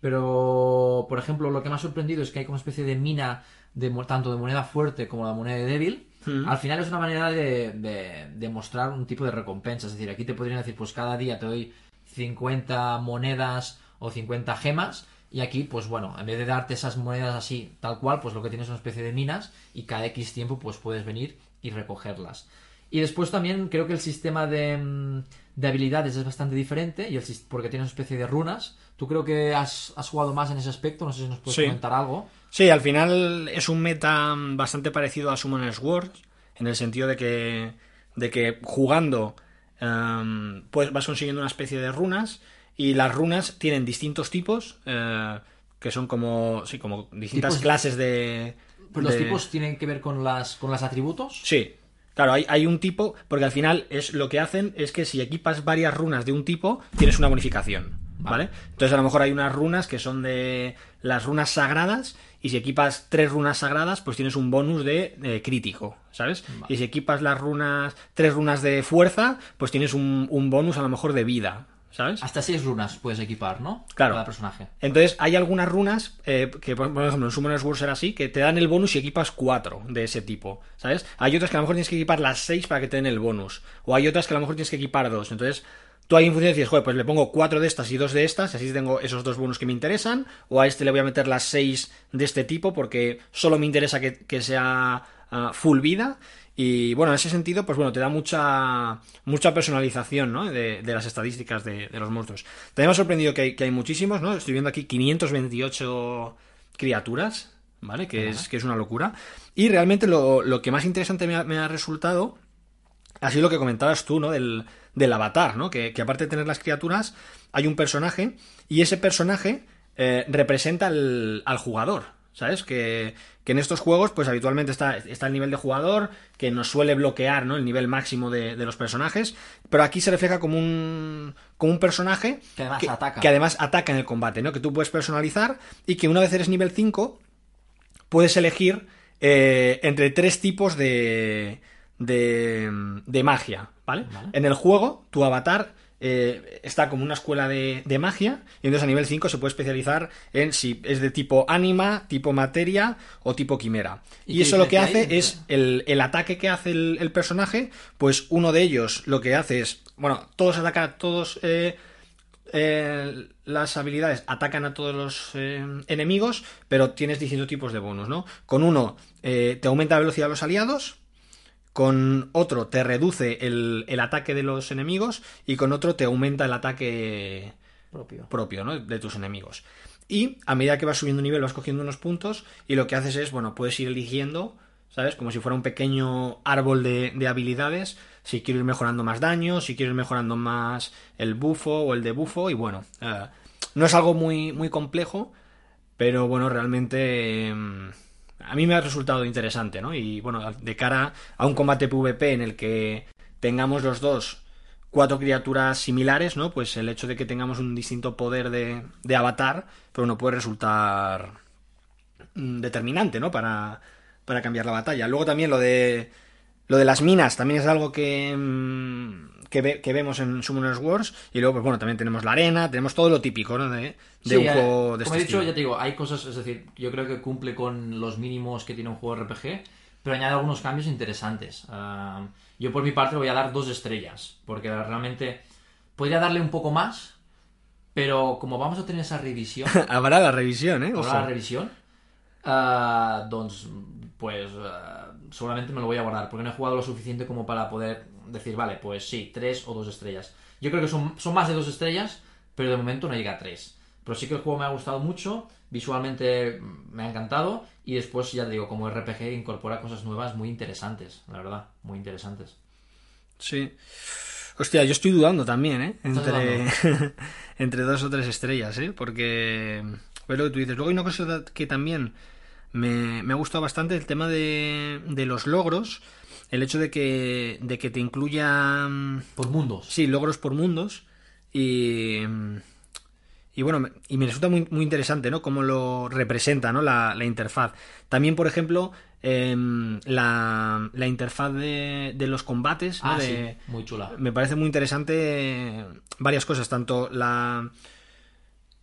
pero, por ejemplo, lo que me ha sorprendido es que hay como una especie de mina de, tanto de moneda fuerte como de moneda de débil. Al final es una manera de, de, de mostrar un tipo de recompensa. Es decir, aquí te podrían decir, pues cada día te doy 50 monedas o 50 gemas. Y aquí, pues bueno, en vez de darte esas monedas así, tal cual, pues lo que tienes es una especie de minas y cada X tiempo pues puedes venir y recogerlas. Y después también creo que el sistema de, mm, de habilidades es bastante diferente y el, porque tiene una especie de runas. Tú creo que has, has jugado más en ese aspecto, no sé si nos puedes Sí. comentar algo. Sí, al final es un meta bastante parecido a Summoner's Wars, en el sentido de que, de que jugando em, pues vas consiguiendo una especie de runas y las runas tienen distintos tipos, eh, que son como, sí, como distintas Tipos- clases de... Pero los de- tipos tienen que ver con las con los atributos. Sí, claro, hay, hay un tipo, porque al final es lo que hacen es que si equipas varias runas de un tipo, tienes una bonificación. ¿vale? Entonces a lo mejor hay unas runas que son de las runas sagradas y si equipas tres runas sagradas pues tienes un bonus de, de crítico, ¿sabes? Y si equipas las runas, tres runas de fuerza pues tienes un, un bonus a lo mejor de vida, ¿sabes? Hasta seis runas puedes equipar, ¿no? Claro. Cada personaje. Entonces, hay algunas runas eh, que, por ejemplo, en Summoner's Wars era así, que te dan el bonus si equipas cuatro de ese tipo, ¿sabes? Hay otras que a lo mejor tienes que equipar las seis para que te den el bonus. O hay otras que a lo mejor tienes que equipar dos. Entonces, tú ahí en función dices, joder, pues le pongo cuatro de estas y dos de estas, así tengo esos dos bonus que me interesan. O a este le voy a meter las seis de este tipo porque solo me interesa que, que sea ah, full vida. Y bueno, en ese sentido, pues bueno, te da mucha mucha personalización, ¿no? De, de las estadísticas de, de los monstruos. También me ha sorprendido que hay, que hay muchísimos, ¿no? Estoy viendo aquí 528 criaturas, ¿vale? Que es, que es una locura. Y realmente lo, lo que más interesante me ha, me ha resultado ha sido lo que comentabas tú, ¿no? Del, del avatar, ¿no? Que, que aparte de tener las criaturas, hay un personaje y ese personaje eh, representa al, al jugador. ¿Sabes? Que, que en estos juegos, pues habitualmente está, está el nivel de jugador, que nos suele bloquear, ¿no? El nivel máximo de, de los personajes. Pero aquí se refleja como un. como un personaje. Que además ataca. Que además ataca en el combate, ¿no? Que tú puedes personalizar. Y que una vez eres nivel 5, puedes elegir eh, entre tres tipos de, de, de magia, ¿vale? Vale. En el juego, tu avatar eh, está como una escuela de, de magia, y entonces a nivel 5 se puede especializar en si es de tipo anima, tipo materia o tipo quimera. ¿Y eso lo que hace hay? es el, el ataque que hace el, el personaje, pues uno de ellos lo que hace es, bueno, todos atacan, todos eh, eh, las habilidades atacan a todos los eh, enemigos, pero tienes distintos tipos de bonus, ¿no? Con uno eh, te aumenta la velocidad de los aliados, con otro te reduce el, el ataque de los enemigos y con otro te aumenta el ataque Propio. propio, ¿no? De tus enemigos. Y a medida que vas subiendo nivel vas cogiendo unos puntos y lo que haces es, bueno, puedes ir eligiendo, ¿sabes? Como si fuera un pequeño árbol de, de habilidades, si quiero ir mejorando más daño, si quiero ir mejorando más el bufo o el debufo y bueno, eh, no es algo muy, muy complejo, pero bueno, realmente... eh, a mí me ha resultado interesante, ¿no? Y bueno, de cara a un combate PvP en el que tengamos los dos cuatro criaturas similares, ¿no? Pues el hecho de que tengamos un distinto poder de, de avatar, pero no puede resultar mm, determinante, ¿no? Para, para cambiar la batalla. Luego también lo de lo de las minas también es algo que, mm, que, ve- que vemos en Summoners Wars. Y luego, pues bueno, también tenemos la arena, tenemos todo lo típico, ¿no? De, de Sí, un juego de Como este he dicho, estilo. ya te digo, hay cosas, es decir, yo creo que cumple con los mínimos que tiene un juego RPG, pero añade algunos cambios interesantes. Ah, yo por mi parte le voy a dar dos estrellas, porque realmente podría darle un poco más, pero como vamos a tener esa revisión, Habrá la revisión, ¿eh? Ojo. la revisión, doncs, pues ah, seguramente me lo voy a guardar, porque no he jugado lo suficiente como para poder decir, vale, pues sí, tres o dos estrellas. Yo creo que son, son más de dos estrellas, pero de momento no llega a tres. Pero sí que el juego me ha gustado mucho, visualmente mm, me ha encantado, y después, ya te digo, como RPG incorpora cosas nuevas muy interesantes, la verdad, muy interesantes. Sí. Hostia, yo estoy dudando también, ¿eh? ¿Estás Entre, entre dos o tres estrellas, ¿eh? Porque lo que tú dices. Luego hay una cosa que también me, me ha gustado bastante, el tema de, de los logros. El hecho de que, de que te incluya... Por mundos. Sí, logros por mundos. Y... Y bueno, me- y me resulta muy, muy interesante, ¿no? Cómo lo representa, ¿no? La, la interfaz. También, por ejemplo, em, la, la interfaz de, de los combates, ¿no? Ah, de, sí, muy chula. me parece muy interesante varias cosas, tanto la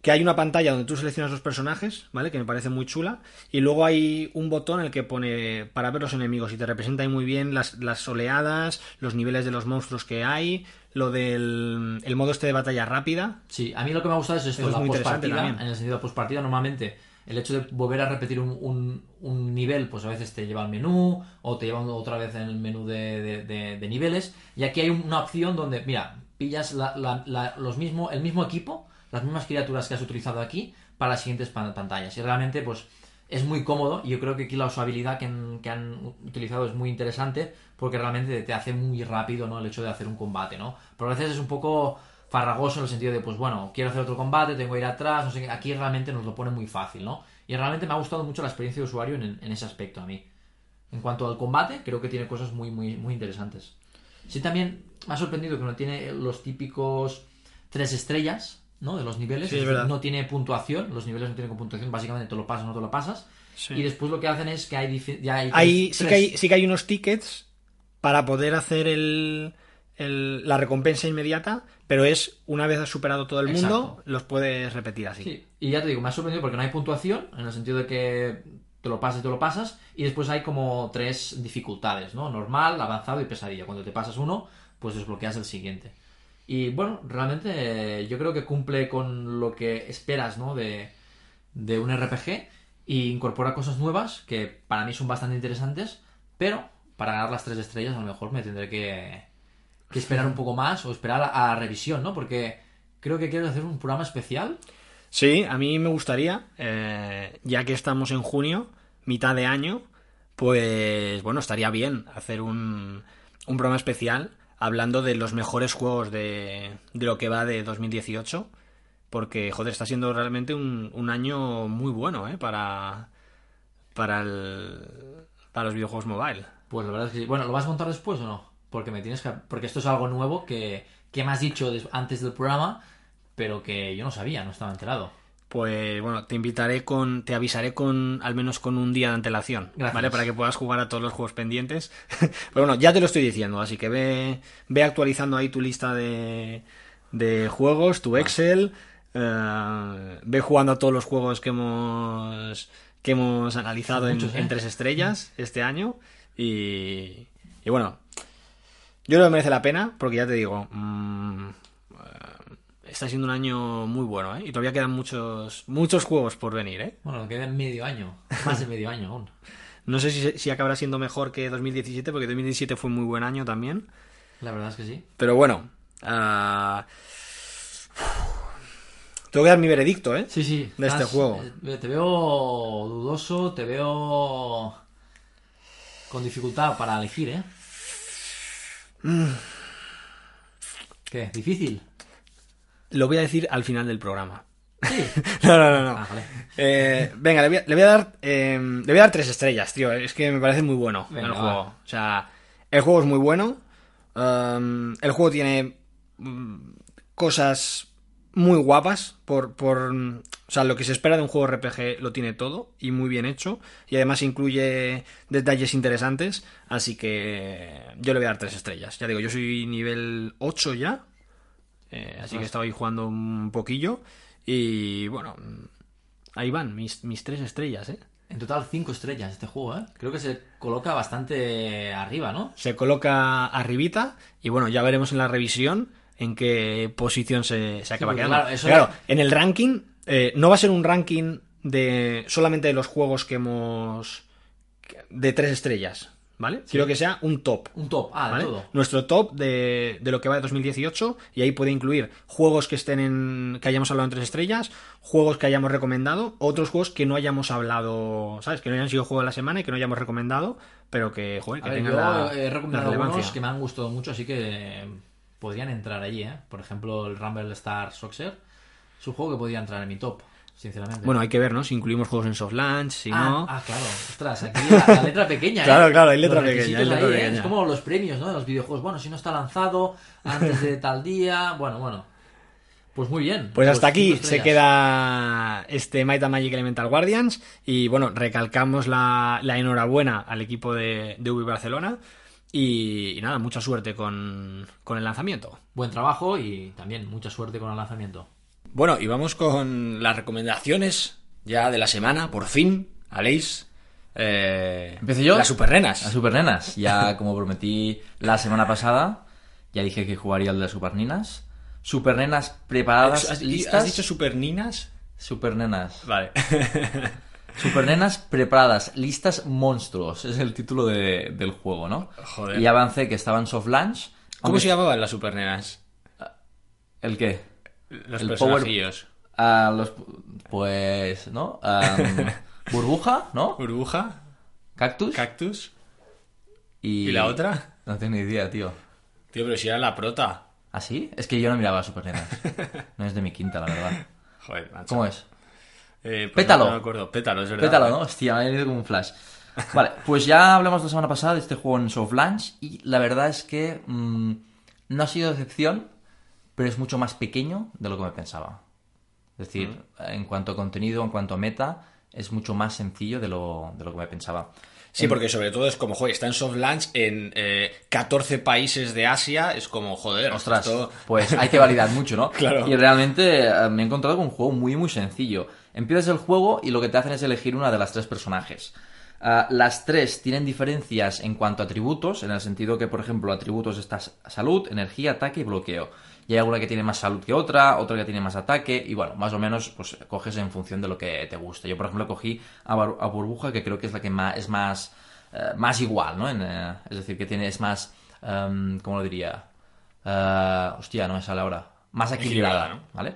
que hay una pantalla donde tú seleccionas los personajes, ¿vale? Que me parece muy chula. Y luego hay un botón en el que pone para ver los enemigos y te representa ahí muy bien las, las oleadas, los niveles de los monstruos que hay, lo del el modo este de batalla rápida. Sí, a mí lo que me ha gustado es esto, Eso es la muy interesante postpartida, también. en el sentido de postpartida normalmente el hecho de volver a repetir un, un- un nivel, pues a veces te lleva al menú o te lleva otra vez en el menú de, de- de- de niveles y aquí hay una opción donde, mira, pillas la- la- la- los mismo, el mismo equipo, las mismas criaturas que has utilizado aquí para las siguientes pan- pantallas y realmente pues es muy cómodo y yo creo que aquí la usabilidad que han, que han utilizado es muy interesante porque realmente te hace muy rápido ¿no? el hecho de hacer un combate, ¿no? Pero a veces es un poco farragoso en el sentido de, pues bueno, quiero hacer otro combate, tengo que ir atrás, no sé qué. Aquí realmente nos lo pone muy fácil, ¿no? Y realmente me ha gustado mucho la experiencia de usuario en, en ese aspecto a mí. En cuanto al combate, creo que tiene cosas muy, muy, muy interesantes. Sí, también me ha sorprendido que no tiene los típicos tres estrellas, ¿no? De los niveles. Sí, es decir, verdad. no tiene puntuación, los niveles no tienen puntuación, básicamente te lo pasas o no te lo pasas. Sí. Y después lo que hacen es que hay... Ya hay sí, que hay, sí que hay unos tickets para poder hacer el, el- la recompensa inmediata, pero es una vez has superado todo el mundo, los puedes repetir así. Sí, y ya te digo, me ha sorprendido porque no hay puntuación, en el sentido de que te lo pasas y te lo pasas, y después hay como tres dificultades, ¿no? Normal, avanzado y pesadilla. Cuando te pasas uno, pues desbloqueas el siguiente. Y bueno, realmente eh, yo creo que cumple con lo que esperas, ¿no? De, de un RPG y incorpora cosas nuevas que para mí son bastante interesantes, pero para ganar las tres estrellas a lo mejor me tendré que, que esperar un poco más o esperar a, a revisión, ¿no? Porque creo que quiero hacer un programa especial Sí, a mí me gustaría, eh, ya que estamos en junio, mitad de año, pues bueno, estaría bien hacer un, un programa especial hablando de los mejores juegos de, de lo que va de 2018, porque, joder, está siendo realmente un, un año muy bueno, ¿eh? Para, para, el, para los videojuegos mobile. Pues la verdad es que sí. Bueno, ¿lo vas a montar después o no? Porque me tienes que... Porque esto es algo nuevo que, que me has dicho antes del programa, pero que yo no sabía, no estaba enterado. Pues bueno, te invitaré con, te avisaré con al menos con un día de antelación, Gracias. ¿vale? Para que puedas jugar a todos los juegos pendientes. Pero bueno, ya te lo estoy diciendo, así que ve, ve actualizando ahí tu lista de, de juegos, tu Excel, eh, ve jugando a todos los juegos que hemos que hemos analizado en, ¿eh? en tres estrellas este año y, y bueno, yo creo que merece la pena porque ya te digo, mm, está siendo un año muy bueno, ¿eh? Y todavía quedan muchos muchos juegos por venir, ¿eh? Bueno, queda medio año. Más de medio año aún. No sé si, si acabará siendo mejor que 2017 porque 2017 fue muy buen año también. La verdad es que sí. Pero bueno, ah, tengo que dar mi veredicto, ¿eh? Sí, sí. De este juego. eh, Te veo dudoso, te veo con dificultad para elegir, ¿eh? Mm. ¿Qué? ¿Difícil? Lo voy a decir al final del programa. Sí. No, no, no, no. Ah, vale. Eh, venga, le voy, a, le voy a dar eh, le voy a dar tres estrellas, tío. Es que me parece muy bueno Venga, el va. juego. O sea, el juego es muy bueno. Um, el juego tiene mm, cosas muy guapas por, por o sea, lo que se espera de un juego RPG lo tiene todo y muy bien hecho y además incluye detalles interesantes, así que yo le voy a dar tres estrellas. Ya digo, yo soy nivel 8 ya, eh, así que estaba ahí jugando un poquillo y bueno, ahí van mis, mis tres estrellas, ¿eh? En total, cinco estrellas este juego, ¿eh? Creo que se coloca bastante arriba, ¿no? Se coloca arribita y bueno, ya veremos en la revisión en qué posición se, se acaba quedando. claro, eso Claro, de- en el ranking eh, no va a ser un ranking de solamente de los juegos que hemos de tres estrellas, ¿vale? Quiero que sea un top. Un top, ah, de todo. Nuestro top de, de lo que va de 2018 y ahí puede incluir juegos que estén en que hayamos hablado en tres estrellas, juegos que hayamos recomendado, otros juegos que no hayamos hablado, ¿sabes? Que no hayan sido juego de la semana y que no hayamos recomendado, pero que, joder, que A ver, tengan yo la, he la recomendado algunos que me han gustado mucho, así que podrían entrar allí, ¿eh? Por ejemplo, el Rumble Star Soccer. Es un juego que podría entrar en mi top, sinceramente. Bueno, hay que ver, ¿no? Si incluimos juegos en soft launch, si ah, no. ah, claro. Ostras, aquí la, la letra pequeña, ¿eh? Claro, claro, hay letra Los pequeña, requisitos hay letra ahí, ¿eh? pequeña. Es como los premios, ¿no? De los videojuegos. Bueno, si no está lanzado antes de tal día... Bueno, bueno. Pues muy bien. Pues hasta aquí cinco se queda este Might and Magic Elemental Guardians. Y bueno, recalcamos la, la enhorabuena al equipo de, de Ubi Barcelona. Y, y nada, mucha suerte con, con el lanzamiento. Buen trabajo y también mucha suerte con el lanzamiento. Bueno, y vamos con las recomendaciones ya de la semana, por fin. Aleix. Eh, ¿Empiezo yo? Las supernenas. Las supernenas. Ya como prometí la semana pasada, ya dije que jugaría el de las supernenas. Supernenas preparadas, ¿Has, listas. has dicho superninas? Supernenas. Vale. Supernenas preparadas, listas monstruos. Es el título de- del juego, ¿no? Joder. Y avancé que estaba en soft launch. ¿Cómo aunque- se llamaban las supernenas? ¿El qué? Los El personajillos. Los, pues, ¿no? Burbuja, ¿no? Burbuja, Cactus. cactus. y... ¿Y la otra? No tengo ni idea, tío. Tío, pero si era la prota. ¿Ah, sí? Es que yo no miraba Supernenas. No es de mi quinta, la verdad. Joder, macho. ¿Cómo es? Eh, pues Pétalo. No me acuerdo. Pétalo, es verdad. Pétalo, ¿no? Hostia, me ha venido como un flash. Vale, pues ya hablamos la semana pasada de este juego en soft launch y la verdad es que mm, no ha sido decepción, pero es mucho más pequeño de lo que me pensaba. Es decir, en cuanto a contenido, en cuanto a meta, es mucho más sencillo de lo, de lo que me pensaba. Sí, porque sobre todo es como, joder, está en soft launch en eh, 14 países de Asia, es como, joder, Ostras, esto- pues hay que validar mucho, ¿no? Claro. Y realmente eh, me he encontrado con un juego muy, muy sencillo. Empiezas el juego y lo que te hacen es elegir una de las tres personajes. Ah, las tres tienen diferencias en cuanto a atributos, en el sentido que, por ejemplo, atributos está salud, energía, ataque y bloqueo. Y hay alguna que tiene más salud que otra, otra que tiene más ataque, y bueno, más o menos, pues coges en función de lo que te guste. Yo, por ejemplo, cogí a, Burbuja, que creo que es la que más, es más, eh, más igual, ¿no? En, eh, es decir, que tiene, es más, em, ¿cómo lo diría? Eh, hostia, no me sale ahora. Más equilibrada, ¿no? ¿vale?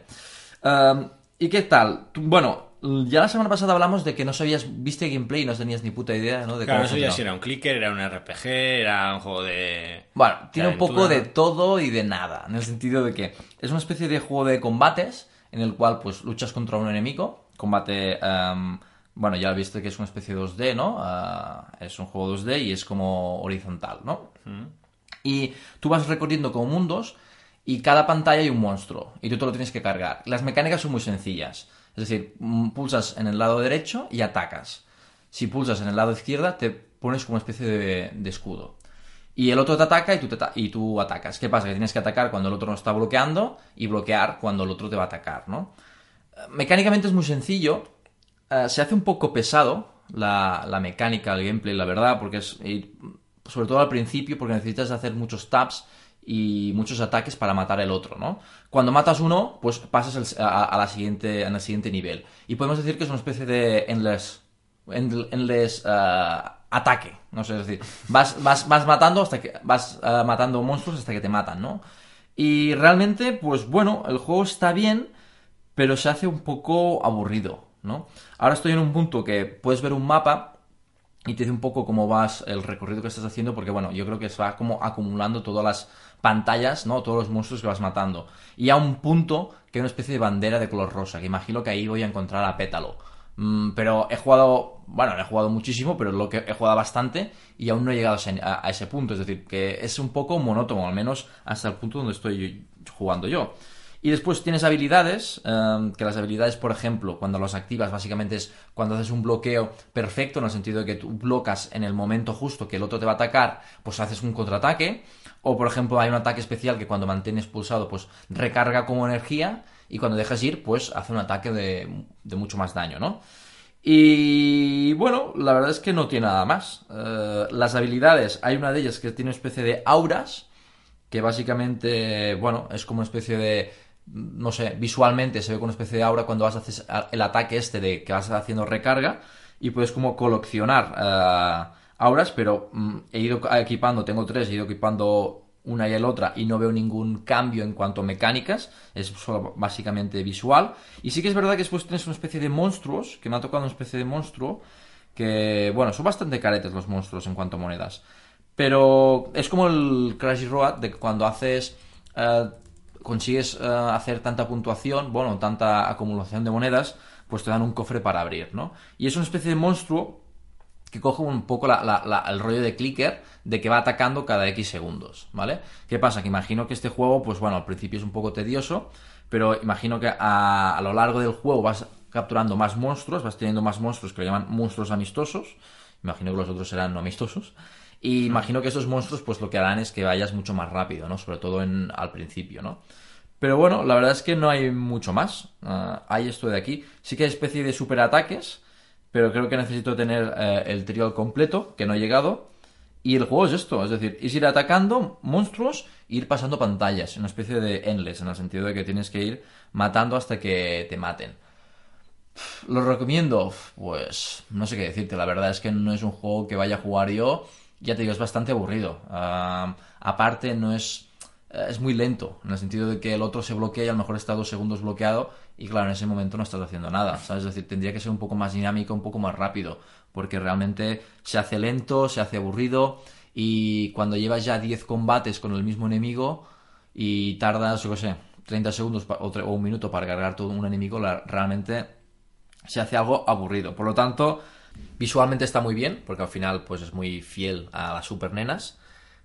Um, ¿Y qué tal? Bueno, ya la semana pasada hablamos de que no sabías, viste gameplay y no tenías ni puta idea, ¿no? De Claro, cómo no sabía si era un clicker, era un RPG, era un juego de... Bueno, tiene de un poco de todo y de nada, en el sentido de que es una especie de juego de combates en el cual pues luchas contra un enemigo, combate, em, bueno, ya viste que es una especie de 2D, ¿no? Ah, es un juego 2D y es como horizontal, ¿no? Y tú vas recorriendo como mundos y cada pantalla hay un monstruo y tú te lo tienes que cargar. Las mecánicas son muy sencillas. Es decir, mm, pulsas en el lado derecho y atacas. Si pulsas en el lado izquierda, te pones como una especie de, escudo. Y el otro te ataca y tú, y tú atacas. ¿Qué pasa? Que tienes que atacar cuando el otro no está bloqueando y bloquear cuando el otro te va a atacar, ¿no? Eh, Mecánicamente es muy sencillo. Eh, se hace un poco pesado la, la mecánica, el gameplay, la verdad, porque es. sobre todo al principio, porque necesitas hacer muchos taps y muchos ataques para matar el otro, ¿no? Cuando matas uno, pues pasas el- a, la siguiente, en siguiente nivel. Y podemos decir que es una especie de endless, end- endless eh, ataque, no sé, es decir, vas, vas, vas matando hasta que vas eh, matando monstruos hasta que te matan, ¿no? Y realmente, pues bueno, el juego está bien, pero se hace un poco aburrido, ¿no? Ahora estoy en un punto que puedes ver un mapa y te dice un poco cómo vas el recorrido que estás haciendo, porque bueno, yo creo que se va como acumulando todas las pantallas, ¿no? Todos los monstruos que vas matando. Y a un punto que hay una especie de bandera de color rosa, que imagino que ahí voy a encontrar a Pétalo. Mm, pero he jugado, bueno, no he jugado muchísimo, pero lo que he jugado bastante y aún no he llegado a ese, punto. Es decir, que es un poco monótono, al menos hasta el punto donde estoy jugando yo. Y después tienes habilidades, eh, que las habilidades, por ejemplo, cuando las activas, básicamente es cuando haces un bloqueo perfecto, en el sentido de que tú blocas en el momento justo que el otro te va a atacar, pues haces un contraataque. O, por ejemplo, hay un ataque especial que cuando mantienes pulsado, pues recarga como energía. Y cuando dejas ir, pues hace un ataque de, mucho más daño, ¿no? Y bueno, la verdad es que no tiene nada más. Eh, las habilidades, hay una de ellas que tiene una especie de auras, que básicamente, bueno, es como una especie de, no sé, visualmente se ve como una especie de aura cuando vas a hacer el ataque este de que vas haciendo recarga y puedes como coleccionar eh, auras, pero mm, he ido equipando, tengo tres, he ido equipando una y el otra y no veo ningún cambio en cuanto a mecánicas, es básicamente visual. Y sí que es verdad que después tienes una especie de monstruos, que me ha tocado una especie de monstruo, que, bueno, son bastante caretes los monstruos en cuanto a monedas. Pero es como el Crash Road de que cuando haces. eh, consigues eh, hacer tanta puntuación, bueno, tanta acumulación de monedas, pues te dan un cofre para abrir, ¿no? Y es una especie de monstruo que coge un poco la- la- la- el rollo de clicker de que va atacando cada X segundos, ¿vale? ¿Qué pasa? Que imagino que este juego, pues bueno, al principio es un poco tedioso, pero imagino que a, a lo largo del juego vas capturando más monstruos, vas teniendo más monstruos que lo llaman monstruos amistosos, imagino que los otros serán no amistosos, y imagino que esos monstruos pues lo que harán es que vayas mucho más rápido, ¿no? Sobre todo en, al principio, ¿no? Pero bueno, la verdad es que no hay mucho más. Ah, hay esto de aquí. Sí que hay especie de superataques, pero creo que necesito tener eh, el trío completo, que no he llegado. Y el juego es esto, es decir, es ir atacando monstruos e ir pasando pantallas, una especie de endless, en el sentido de que tienes que ir matando hasta que te maten. ¿Lo recomiendo? Pues no sé qué decirte, la verdad es que no es un juego que vaya a jugar yo, ya te digo, es bastante aburrido. Aparte, no es... Es muy lento, en el sentido de que el otro se bloquea y a lo mejor está dos segundos bloqueado y claro, en ese momento no estás haciendo nada, ¿sabes? Es decir, tendría que ser un poco más dinámico, un poco más rápido, porque realmente se hace lento, se hace aburrido y cuando llevas ya 10 combates con el mismo enemigo y tardas, yo qué sé, 30 segundos o, un minuto para cargar todo un enemigo, realmente se hace algo aburrido. Por lo tanto, visualmente está muy bien, porque al final pues es muy fiel a las super nenas,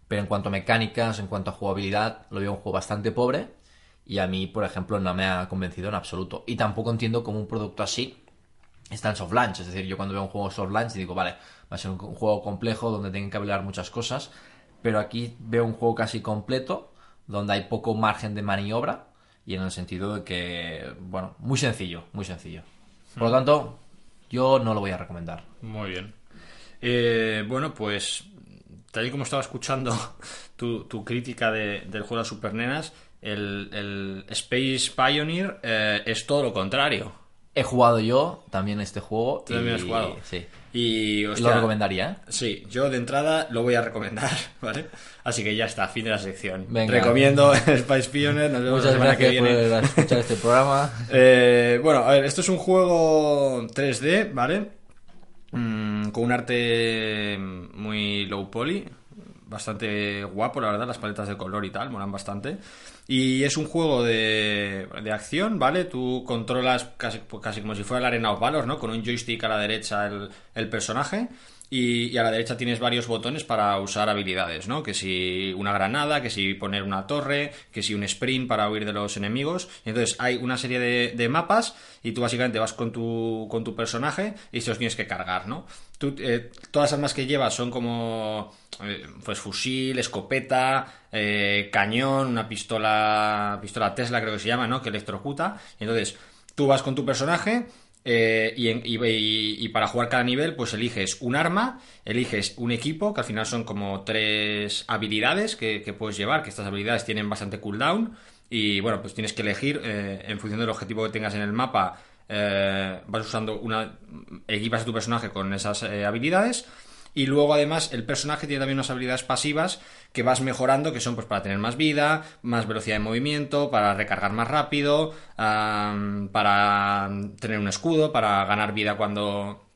pero en cuanto a mecánicas, en cuanto a jugabilidad, lo veo un juego bastante pobre y a mí, por ejemplo, no me ha convencido en absoluto. Y tampoco entiendo cómo un producto así está en soft launch. Es decir, yo cuando veo un juego soft launch digo, vale, va a ser un, un juego complejo donde tengo que hablar muchas cosas, pero aquí veo un juego casi completo, donde hay poco margen de maniobra y en el sentido de que, bueno, muy sencillo, muy sencillo. Por lo tanto, yo no lo voy a recomendar. Muy bien. Eh, bueno, pues tal y como estaba escuchando tu, tu crítica de- del juego de las supernenas, el, el Space Pioneer eh, es todo lo contrario. He jugado yo también este juego. Tú también y- has jugado. Sí. Y Lo hostia, recomendaría, ¿eh? Sí, yo de entrada lo voy a recomendar, ¿vale? Así que ya está, fin de la sección. Venga. Recomiendo Space Pioneer, nos vemos la semana que viene. por escuchar este programa. Eh, bueno, a ver, esto es un juego 3D, ¿vale? Mm, con un arte muy low poly, bastante guapo, la verdad, las paletas de color y tal, molan bastante. Y es un juego de, de acción, ¿vale? Tú controlas casi, pues casi como si fuera la Arena of Valor, ¿no? Con un joystick a la derecha el, el personaje. Y, a la derecha tienes varios botones para usar habilidades, ¿no? Que si una granada, que si poner una torre, que si un sprint para huir de los enemigos. Entonces hay una serie de, de mapas y tú básicamente vas con tu, con tu personaje y se los tienes que cargar, ¿no? Tú, eh, todas las armas que llevas son como eh, pues fusil, escopeta, eh, cañón, una pistola, pistola Tesla creo que se llama, ¿no? Que electrocuta. Entonces tú vas con tu personaje eh, y, para jugar cada nivel, pues eliges un arma, eliges un equipo, que al final son como tres habilidades que, puedes llevar, que estas habilidades tienen bastante cooldown. Y bueno, pues tienes que elegir eh, en función del objetivo que tengas en el mapa. eh, vas usando una. equipas a tu personaje con esas habilidades. Y luego además el personaje tiene también unas habilidades pasivas que vas mejorando, que son pues para tener más vida, más velocidad de movimiento, para recargar más rápido, para tener un escudo, para ganar vida cuando,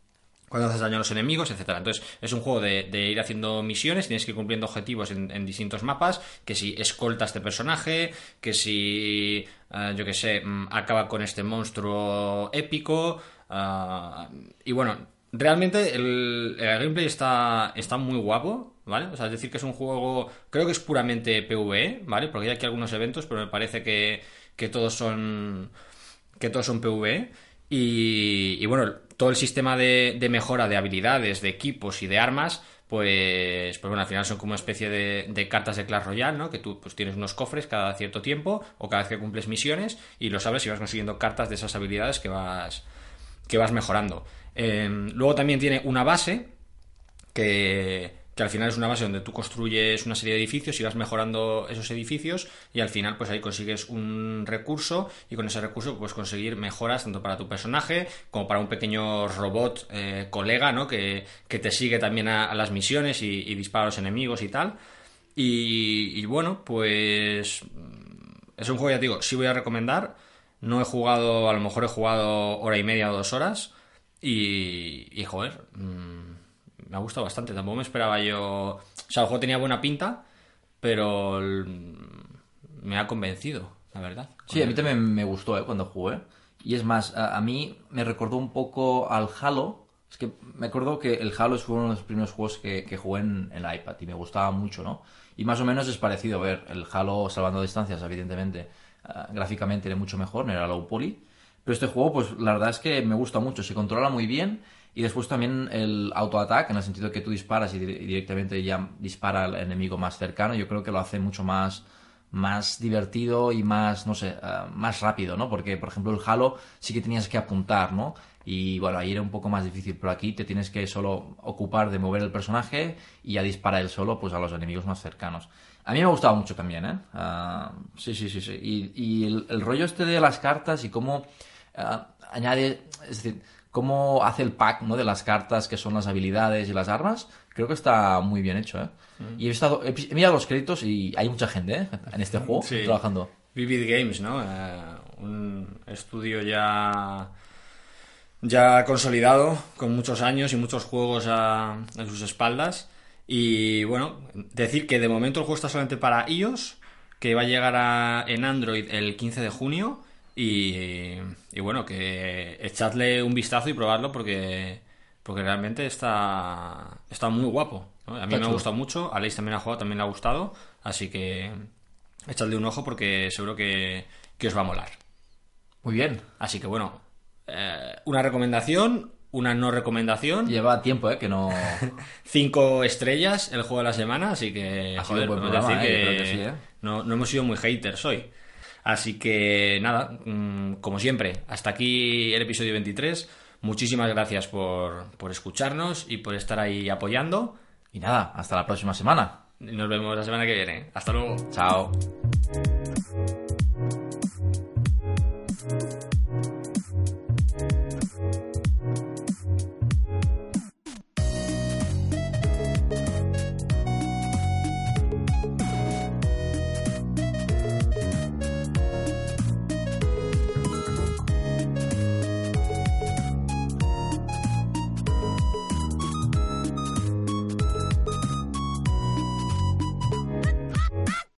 cuando haces daño a los enemigos, etcétera. Entonces, es un juego de, de ir haciendo misiones, tienes que ir cumpliendo objetivos en, en distintos mapas, que si escolta a este personaje, que si, eh, yo que sé, mm, acaba con este monstruo épico, ah, y bueno, realmente el, gameplay está, está muy guapo, ¿vale? O sea, es decir, que es un juego, creo que es puramente PvE, ¿vale? Porque hay aquí algunos eventos, pero me parece que, que todos son que todos son PvE. Y, y bueno, todo el sistema de, de mejora de habilidades, de equipos y de armas, pues, pues bueno, al final son como una especie de, de cartas de Clash Royale, ¿no? Que tú pues tienes unos cofres cada cierto tiempo o cada vez que cumples misiones y lo sabes y vas consiguiendo cartas de esas habilidades que vas, que vas mejorando. Eh, luego también tiene una base que, que al final es una base donde tú construyes una serie de edificios y vas mejorando esos edificios y al final pues ahí consigues un recurso y con ese recurso puedes conseguir mejoras tanto para tu personaje como para un pequeño robot eh, colega ¿no? que, que te sigue también a, las misiones y, y dispara a los enemigos y tal y, y bueno pues es un juego, ya te digo, sí voy a recomendar. No he jugado, a lo mejor he jugado hora y media o dos horas. Y, y joder, mm, me ha gustado bastante. Tampoco me esperaba yo. O sea, el juego tenía buena pinta, pero el- me ha convencido, la verdad. Sí, a mí también me gustó ¿eh? cuando jugué. Y es más, a, a mí me recordó un poco al Halo. Es que me acuerdo que el Halo fue uno de los primeros juegos que, que jugué en, en iPad y me gustaba mucho, ¿no? Y más o menos es parecido. A ver, el Halo, salvando distancias, evidentemente, ah, gráficamente era mucho mejor, no era low poly. Pero este juego, pues la verdad es que me gusta mucho, se controla muy bien. Y después también el auto-attack, en el sentido que tú disparas y, di- y directamente ya dispara al enemigo más cercano, yo creo que lo hace mucho más, más divertido y más, no sé, ah, más rápido, ¿no? Porque, por ejemplo, el Halo sí que tenías que apuntar, ¿no? Y bueno, ahí era un poco más difícil, pero aquí te tienes que solo ocupar de mover el personaje y ya dispara él solo pues a los enemigos más cercanos. A mí me ha gustado mucho también, ¿eh? Ah, sí, sí, sí, sí. Y, y el, el rollo este de las cartas y cómo ah, añade, es decir, cómo hace el pack, ¿no? De las cartas que son las habilidades y las armas, creo que está muy bien hecho, ¿eh? Y he, estado, he, he mirado los créditos y hay mucha gente, ¿eh? En este juego Sí. trabajando. Vivid Games, ¿no? Eh, un estudio ya ya consolidado, con muchos años y muchos juegos a, a sus espaldas. Y bueno, decir que de momento el juego está solamente para iOS, que va a llegar a- en Android el 15 de junio. Y, y bueno, que echadle un vistazo y probarlo porque, porque realmente está, está muy guapo. ¿no? A mí Está me ha gustado mucho, a Leis también ha jugado, también le ha gustado. Así que echadle un ojo porque seguro que, que os va a molar. Muy bien. Así que bueno, eh, una recomendación, una no recomendación. Lleva tiempo, ¿eh? Que no... Cinco estrellas el juego de la semana, así que Ha joder, programa, decir ¿eh? Que, creo que sí, ¿eh? no, no hemos sido muy haters hoy. Así que nada, mm, como siempre, hasta aquí el episodio 23. Muchísimas gracias por, por escucharnos y por estar ahí apoyando. Y nada, hasta la próxima semana. Nos vemos la semana que viene. Hasta luego. Chao.